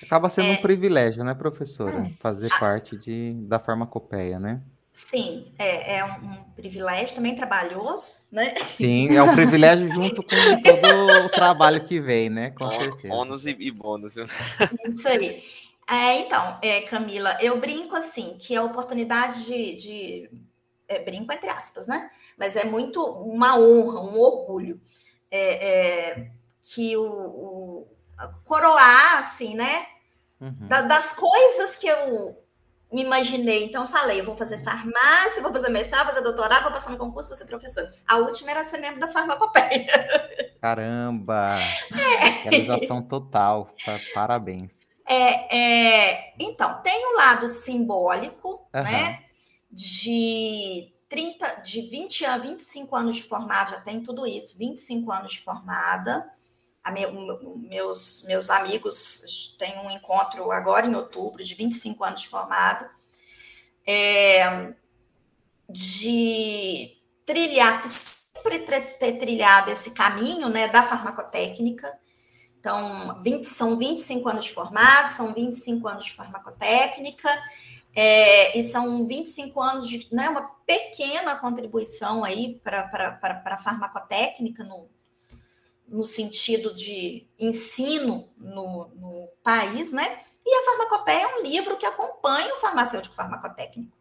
Speaker 2: Acaba sendo é, um privilégio, né, professora? É. Fazer parte de, da farmacopeia, né?
Speaker 5: Sim, é, é um, um, privilégio também trabalhoso, né?
Speaker 2: Sim, é um privilégio junto com todo o trabalho que vem, né? Com certeza.
Speaker 3: Ônus e, e bônus.
Speaker 5: Isso aí. É, então, é, Camila, eu brinco assim, que a oportunidade de, de é, brinco entre aspas, né? Mas é muito uma honra, um orgulho é, é, que o, o coroar, assim, né? Uhum. Da, das coisas que eu me imaginei. Então, eu falei, eu vou fazer farmácia, vou fazer mestrado, vou fazer doutorado, vou passar no concurso, vou ser professor. A última era ser membro da farmacopeia.
Speaker 2: Caramba! É. Realização total. Parabéns.
Speaker 5: É, é, então, tem o um lado simbólico, uhum. né? De 30, de 20 a 25 anos de formada, já tem tudo isso, 25 anos de formada. A meus, meus amigos têm um encontro agora em outubro, de 25 anos de formado, é, de trilhar, sempre ter trilhado esse caminho né, da farmacotécnica. Então, 20, são 25 anos de formado, são 25 anos de farmacotécnica, é, e são 25 anos de né, uma pequena contribuição aí para a farmacotécnica no, no sentido de ensino no, no país, né? E a farmacopeia é um livro que acompanha o farmacêutico farmacotécnico.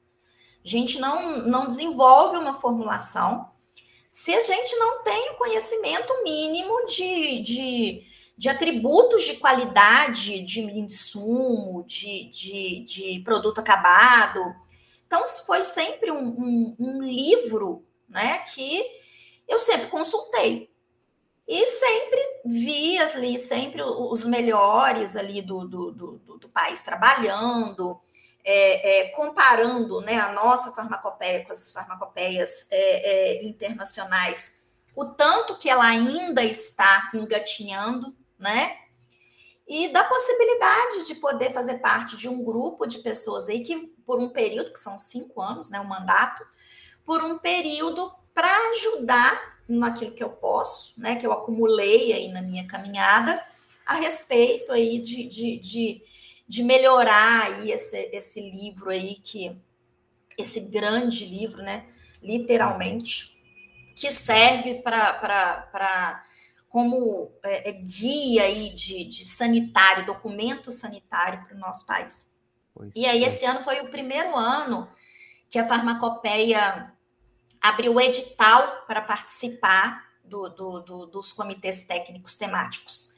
Speaker 5: A gente não, não desenvolve uma formulação se a gente não tem o conhecimento mínimo de, de de atributos de qualidade de insumo, de, de, de produto acabado. Então, foi sempre um, um, um livro né, que eu sempre consultei. E sempre vi ali, sempre os melhores ali do, do, do, do país trabalhando, é, é, comparando né, a nossa farmacopeia com as farmacopeias é, é internacionais, o tanto que ela ainda está engatinhando, né? E da possibilidade de poder fazer parte de um grupo de pessoas aí que, por um período, que são cinco anos, né, o um mandato, por um período para ajudar naquilo que eu posso, né, que eu acumulei aí na minha caminhada, a respeito aí de, de, de, de melhorar aí esse, esse livro aí, que esse grande livro, né, literalmente, que serve para como é, é, guia aí de, de, sanitário, documento sanitário para o nosso país. Pois e aí, é. esse ano foi o primeiro ano que a farmacopeia abriu o edital para participar do, do, do, dos comitês técnicos temáticos.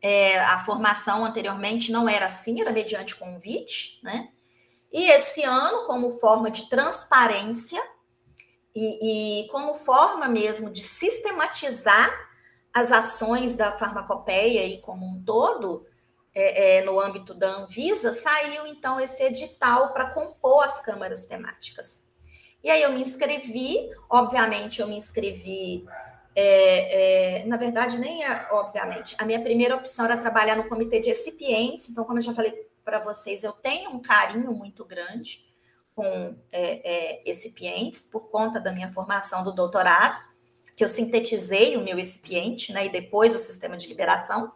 Speaker 5: É, a formação anteriormente não era assim, era mediante convite, né? E esse ano, como forma de transparência e, e como forma mesmo de sistematizar as ações da farmacopeia e como um todo, é, é, no âmbito da Anvisa, saiu então esse edital para compor as câmaras temáticas. E aí eu me inscrevi, obviamente eu me inscrevi, é, é na verdade, nem é, obviamente, a minha primeira opção era trabalhar no comitê de recipientes, então, como eu já falei para vocês, eu tenho um carinho muito grande com é, recipientes, por conta da minha formação do doutorado que eu sintetizei o meu recipiente, né, e depois o sistema de liberação.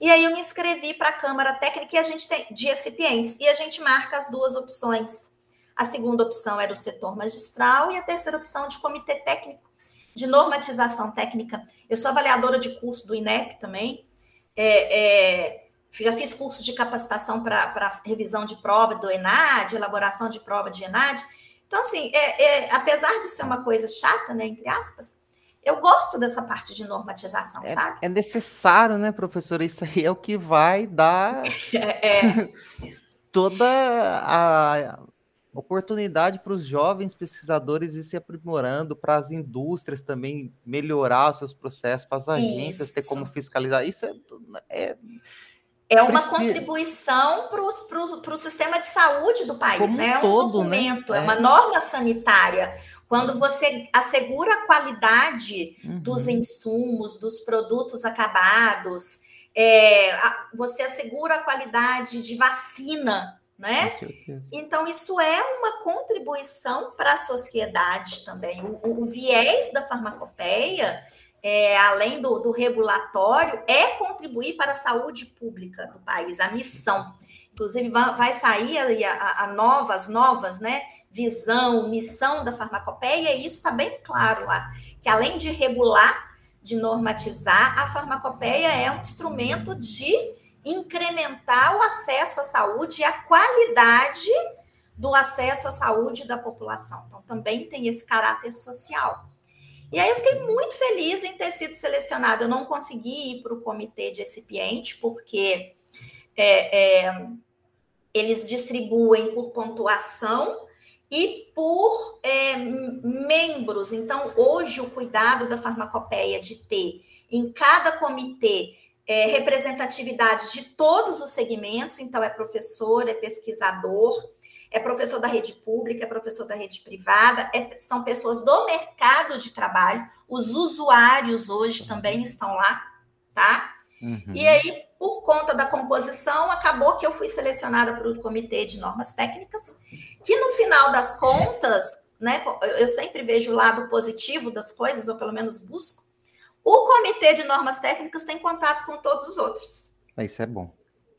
Speaker 5: E aí eu me inscrevi para a Câmara Técnica e a gente tem de recipientes e a gente marca as duas opções. A segunda opção era o setor magistral e a terceira opção de comitê técnico de normatização técnica. Eu sou avaliadora de curso do INEP também. É, é, já fiz curso de capacitação para revisão de prova do ENAD, elaboração de prova de ENAD. Então, assim, é, é, apesar de ser uma coisa chata, né, entre aspas, eu gosto dessa parte de normatização,
Speaker 2: é,
Speaker 5: sabe?
Speaker 2: É necessário, né, professora? Isso aí é o que vai dar é. toda a oportunidade para os jovens pesquisadores ir se aprimorando, para as indústrias também melhorar os seus processos, para as agências Isso. ter como fiscalizar. Isso é,
Speaker 5: é é uma Precisa... contribuição para o sistema de saúde do país, Como né? É um todo, né? né? é. é uma norma sanitária. Quando você assegura a qualidade uhum. dos insumos, dos produtos acabados, é, você assegura a qualidade de vacina, né? Então, isso é uma contribuição para a sociedade também. O, o, o viés da farmacopeia é, além do, do, regulatório, é contribuir para a saúde pública do país, a missão. Inclusive, vai, vai sair a, a, a, novas, novas, né? Visão, missão da farmacopeia, e isso está bem claro lá, que além de regular, de normatizar, a farmacopeia é um instrumento de incrementar o acesso à saúde e a qualidade do acesso à saúde da população. Então, também tem esse caráter social. E aí eu fiquei muito feliz em ter sido selecionada. Eu não consegui ir para o comitê de recipiente, porque é, é, eles distribuem por pontuação e por é, membros. Então, hoje, o cuidado da farmacopeia de ter em cada comitê é, representatividade de todos os segmentos, então é professor, é pesquisador, é professor da rede pública, é professor da rede privada, é, são pessoas do mercado de trabalho, os usuários hoje também estão lá, tá? Uhum. E aí, por conta da composição, acabou que eu fui selecionada para o Comitê de Normas Técnicas, que no final das contas, né, eu sempre vejo o lado positivo das coisas, ou pelo menos busco, o Comitê de Normas Técnicas tem contato com todos os outros.
Speaker 2: Isso é bom.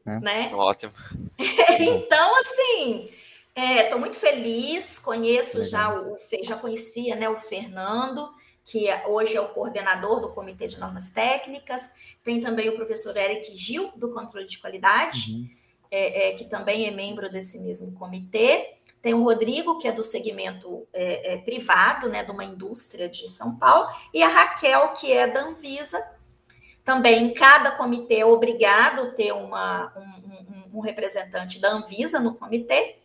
Speaker 2: Né?
Speaker 5: né?
Speaker 3: Ótimo.
Speaker 5: então, assim, Estou é, muito feliz, conheço já o já conhecia né, o Fernando, que é, hoje é o coordenador do Comitê de Normas Técnicas, tem também o professor Eric Gil, do controle de qualidade, uhum. é, é, que também é membro desse mesmo comitê. Tem o Rodrigo, que é do segmento é, é, privado, né, de uma indústria de São Paulo, e a Raquel, que é da Anvisa. Também em cada comitê é obrigado ter uma, um, um, um representante da Anvisa no comitê.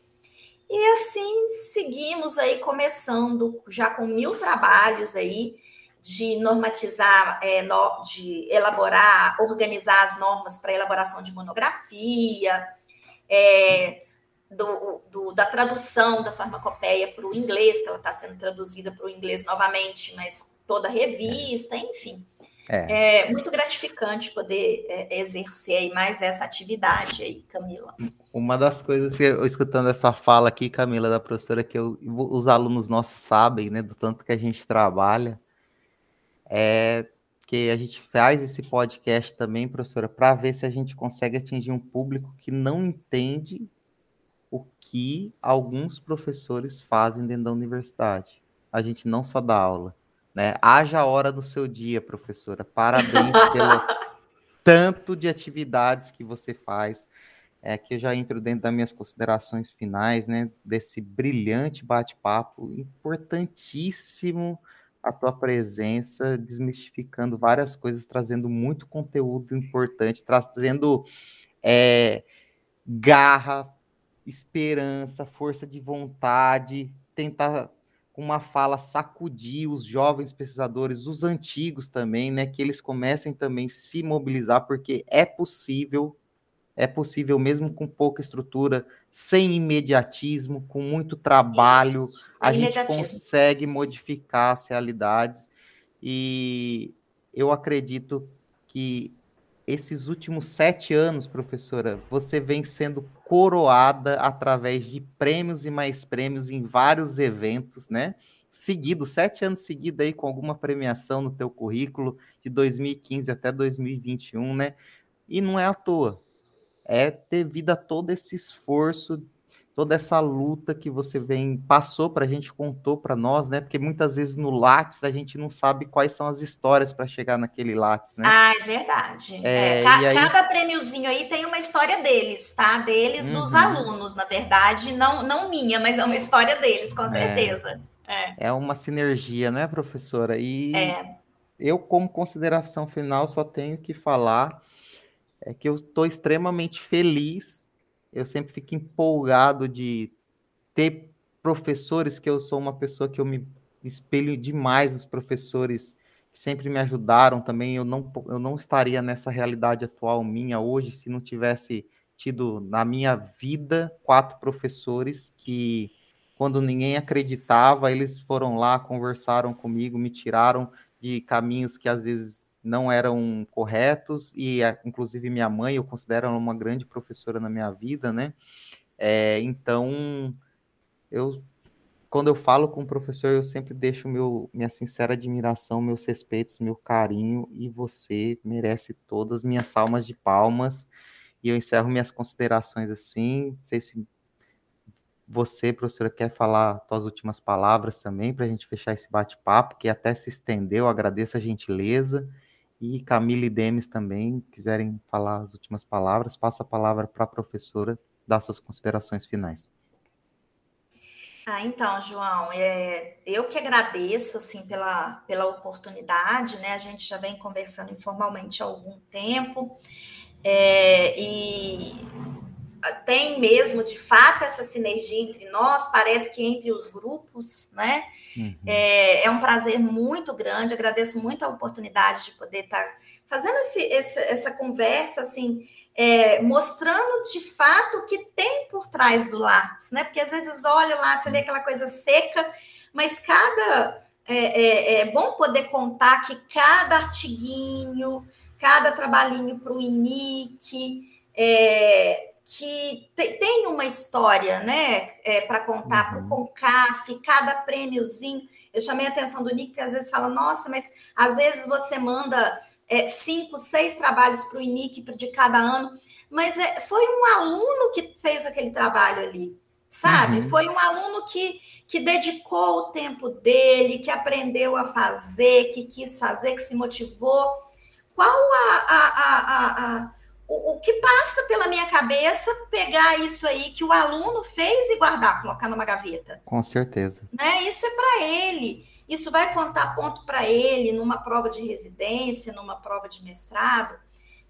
Speaker 5: E assim seguimos aí, começando já com mil trabalhos aí de normatizar, é, no, de elaborar, organizar as normas para elaboração de monografia, é, do, do, da tradução da farmacopeia para o inglês, que ela está sendo traduzida para o inglês novamente, mas toda a revista, enfim. É. é muito gratificante poder é, exercer aí mais essa atividade aí, Camila.
Speaker 2: Uma das coisas que eu escutando essa fala aqui, Camila, da professora, que eu, os alunos nossos sabem, né, do tanto que a gente trabalha, é que a gente faz esse podcast também, professora, para ver se a gente consegue atingir um público que não entende o que alguns professores fazem dentro da universidade. A gente não só dá aula né? Haja hora no seu dia, professora. Parabéns pelo tanto de atividades que você faz. É que eu já entro dentro das minhas considerações finais, né? Desse brilhante bate-papo, importantíssimo a tua presença, desmistificando várias coisas, trazendo muito conteúdo importante, trazendo é, garra, esperança, força de vontade, tentar com uma fala sacudir os jovens pesquisadores, os antigos também, né, que eles comecem também a se mobilizar, porque é possível, é possível mesmo com pouca estrutura, sem imediatismo, com muito trabalho, Isso, a gente consegue modificar as realidades. E eu acredito que esses últimos sete anos, professora, você vem sendo coroada através de prêmios e mais prêmios em vários eventos, né? Seguido, sete anos seguidos aí com alguma premiação no teu currículo, de 2015 até 2021, né? E não é à toa. É devido a todo esse esforço toda essa luta que você vem passou para a gente, contou para nós, né? Porque muitas vezes no Lattes a gente não sabe quais são as histórias para chegar naquele Lattes, né?
Speaker 5: Ah, é verdade. É, é, ca aí... Cada prêmiozinho aí tem uma história deles, tá? Deles, uhum. dos alunos, na verdade, não, não minha, mas é uma história deles, com é. certeza.
Speaker 2: É, é uma sinergia, né, professora? E é. eu, como consideração final, só tenho que falar é que eu estou extremamente feliz eu sempre fico empolgado de ter professores que eu sou uma pessoa que eu me espelho demais nos professores que sempre me ajudaram também. Eu não, eu não estaria nessa realidade atual minha hoje se não tivesse tido na minha vida quatro professores que, quando ninguém acreditava, eles foram lá, conversaram comigo, me tiraram de caminhos que às vezes não eram corretos, e inclusive minha mãe, eu considero ela uma grande professora na minha vida, né? É, então, eu quando eu falo com o professor, eu sempre deixo meu, minha sincera admiração, meus respeitos, meu carinho, e você merece todas minhas salmas de palmas. E eu encerro minhas considerações assim. Não sei se você, professora, quer falar suas últimas palavras também, para a gente fechar esse bate-papo, que até se estendeu, agradeço a gentileza. E Camila e Demis também quiserem falar as últimas palavras, passa a palavra para a professora dar suas considerações finais.
Speaker 5: Ah, então, João, é, eu que agradeço assim pela, pela oportunidade, né? A gente já vem conversando informalmente há algum tempo é, e tem mesmo, de fato, essa sinergia entre nós, parece que entre os grupos, né? Uhum. É, é, um prazer muito grande, agradeço muito a oportunidade de poder estar tá fazendo esse, esse, essa conversa, assim, é, mostrando de fato o que tem por trás do Lattes, né? Porque às vezes olha o Lattes ali, aquela coisa seca, mas cada. É, é, é bom poder contar que cada artiguinho, cada trabalhinho para o INIC, é, que tem uma história, né, é, para contar para o uhum. CONCAF, cada prêmiozinho. Eu chamei a atenção do Nick, porque às vezes fala, nossa, mas às vezes você manda é, cinco, seis trabalhos para o INIC de cada ano, mas é, foi um aluno que fez aquele trabalho ali, sabe? Uhum. Foi um aluno que, que dedicou o tempo dele, que aprendeu a fazer, que quis fazer, que se motivou. Qual a, a, a, a o, o, que passa pela minha cabeça pegar isso aí que o aluno fez e guardar, colocar numa gaveta.
Speaker 2: Com certeza.
Speaker 5: Né? Isso é para ele. Isso vai contar ponto para ele numa prova de residência, numa prova de mestrado.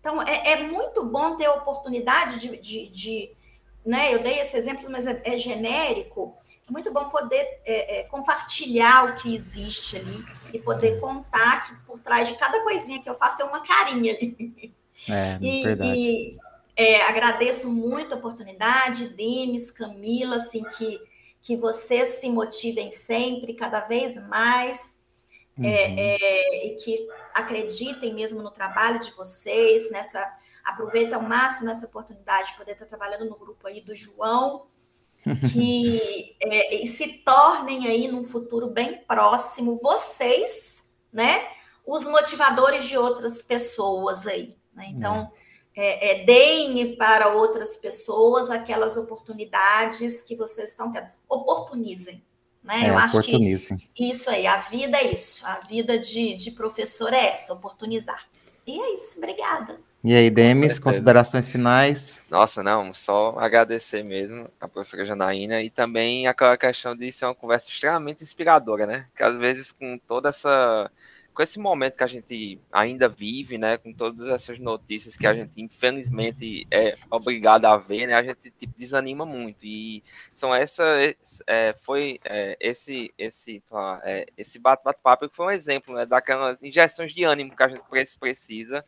Speaker 5: Então, é, é muito bom ter a oportunidade de, de, de, né? Eu dei esse exemplo, mas é, é genérico. É muito bom poder é, é compartilhar o que existe ali e poder contar que por trás de cada coisinha que eu faço tem uma carinha ali.
Speaker 2: É, e, verdade.
Speaker 5: E, é, agradeço muito a oportunidade, Demis, Camila, assim, que, que vocês se motivem sempre, cada vez mais, é, uhum. é, é, e que acreditem mesmo no trabalho de vocês, nessa aproveita ao máximo essa oportunidade de poder estar trabalhando no grupo aí do João, que é, e se tornem aí num futuro bem próximo vocês, né, os motivadores de outras pessoas aí. Né? Então, é. É, deem para outras pessoas aquelas oportunidades que vocês estão tendo. Oportunizem. Né?
Speaker 2: É, Eu acho que
Speaker 5: isso aí, a vida é isso. A vida de, de professor é essa, oportunizar. E é isso, obrigada.
Speaker 2: E aí, Demis, considerações finais?
Speaker 3: Nossa, não, só agradecer mesmo a professora Janaína e também aquela questão de ser uma conversa extremamente inspiradora, né? Que às vezes com toda essa com esse momento que a gente ainda vive, né, com todas essas notícias que a gente infelizmente é obrigado a ver, né, a gente tipo, desanima muito. E são essa é, foi é, esse esse é, esse bate-papo que foi um exemplo né, daquelas injeções de ânimo que a gente precisa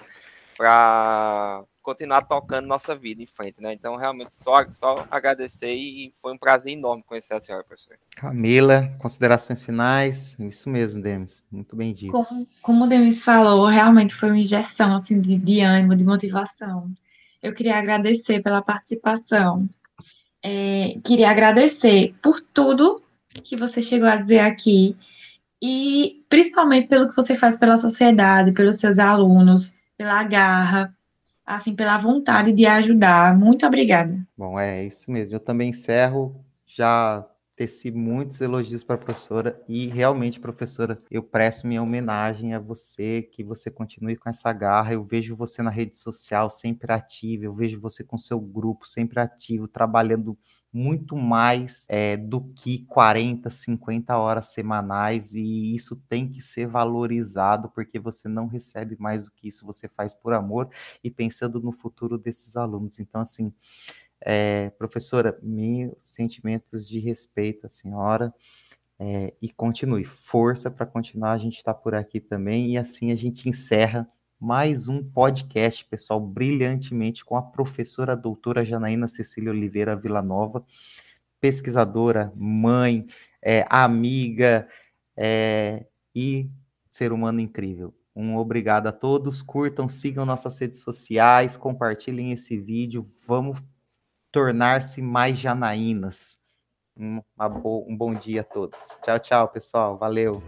Speaker 3: para continuar tocando nossa vida em frente, né? Então, realmente, só, só agradecer e foi um prazer enorme conhecer a senhora, professora.
Speaker 2: Camila, considerações finais? Isso mesmo, Demis, muito bem dito.
Speaker 4: Como, como o Demis falou, realmente foi uma injeção assim, de, de ânimo, de motivação. Eu queria agradecer pela participação. É, queria agradecer por tudo que você chegou a dizer aqui e principalmente pelo que você faz pela sociedade, pelos seus alunos, pela garra, assim, pela vontade de ajudar. Muito obrigada.
Speaker 2: Bom, é isso mesmo. Eu também encerro já teci muitos elogios para a professora e realmente, professora, eu presto minha homenagem a você, que você continue com essa garra. Eu vejo você na rede social sempre ativo, eu vejo você com seu grupo sempre ativo, trabalhando muito mais é, do que 40, 50 horas semanais, e isso tem que ser valorizado, porque você não recebe mais do que isso, você faz por amor e pensando no futuro desses alunos. Então, assim, é, professora, meus sentimentos de respeito à senhora. É, e continue, força para continuar, a gente está por aqui também, e assim a gente encerra mais um podcast, pessoal, brilhantemente com a professora doutora Janaína Cecília Oliveira Villanova, pesquisadora, mãe, é, amiga é, e ser humano incrível. Um obrigado a todos, curtam, sigam nossas redes sociais, compartilhem esse vídeo, vamos tornar-se mais janaínas. Um, um bom dia a todos. Tchau, tchau, pessoal. Valeu.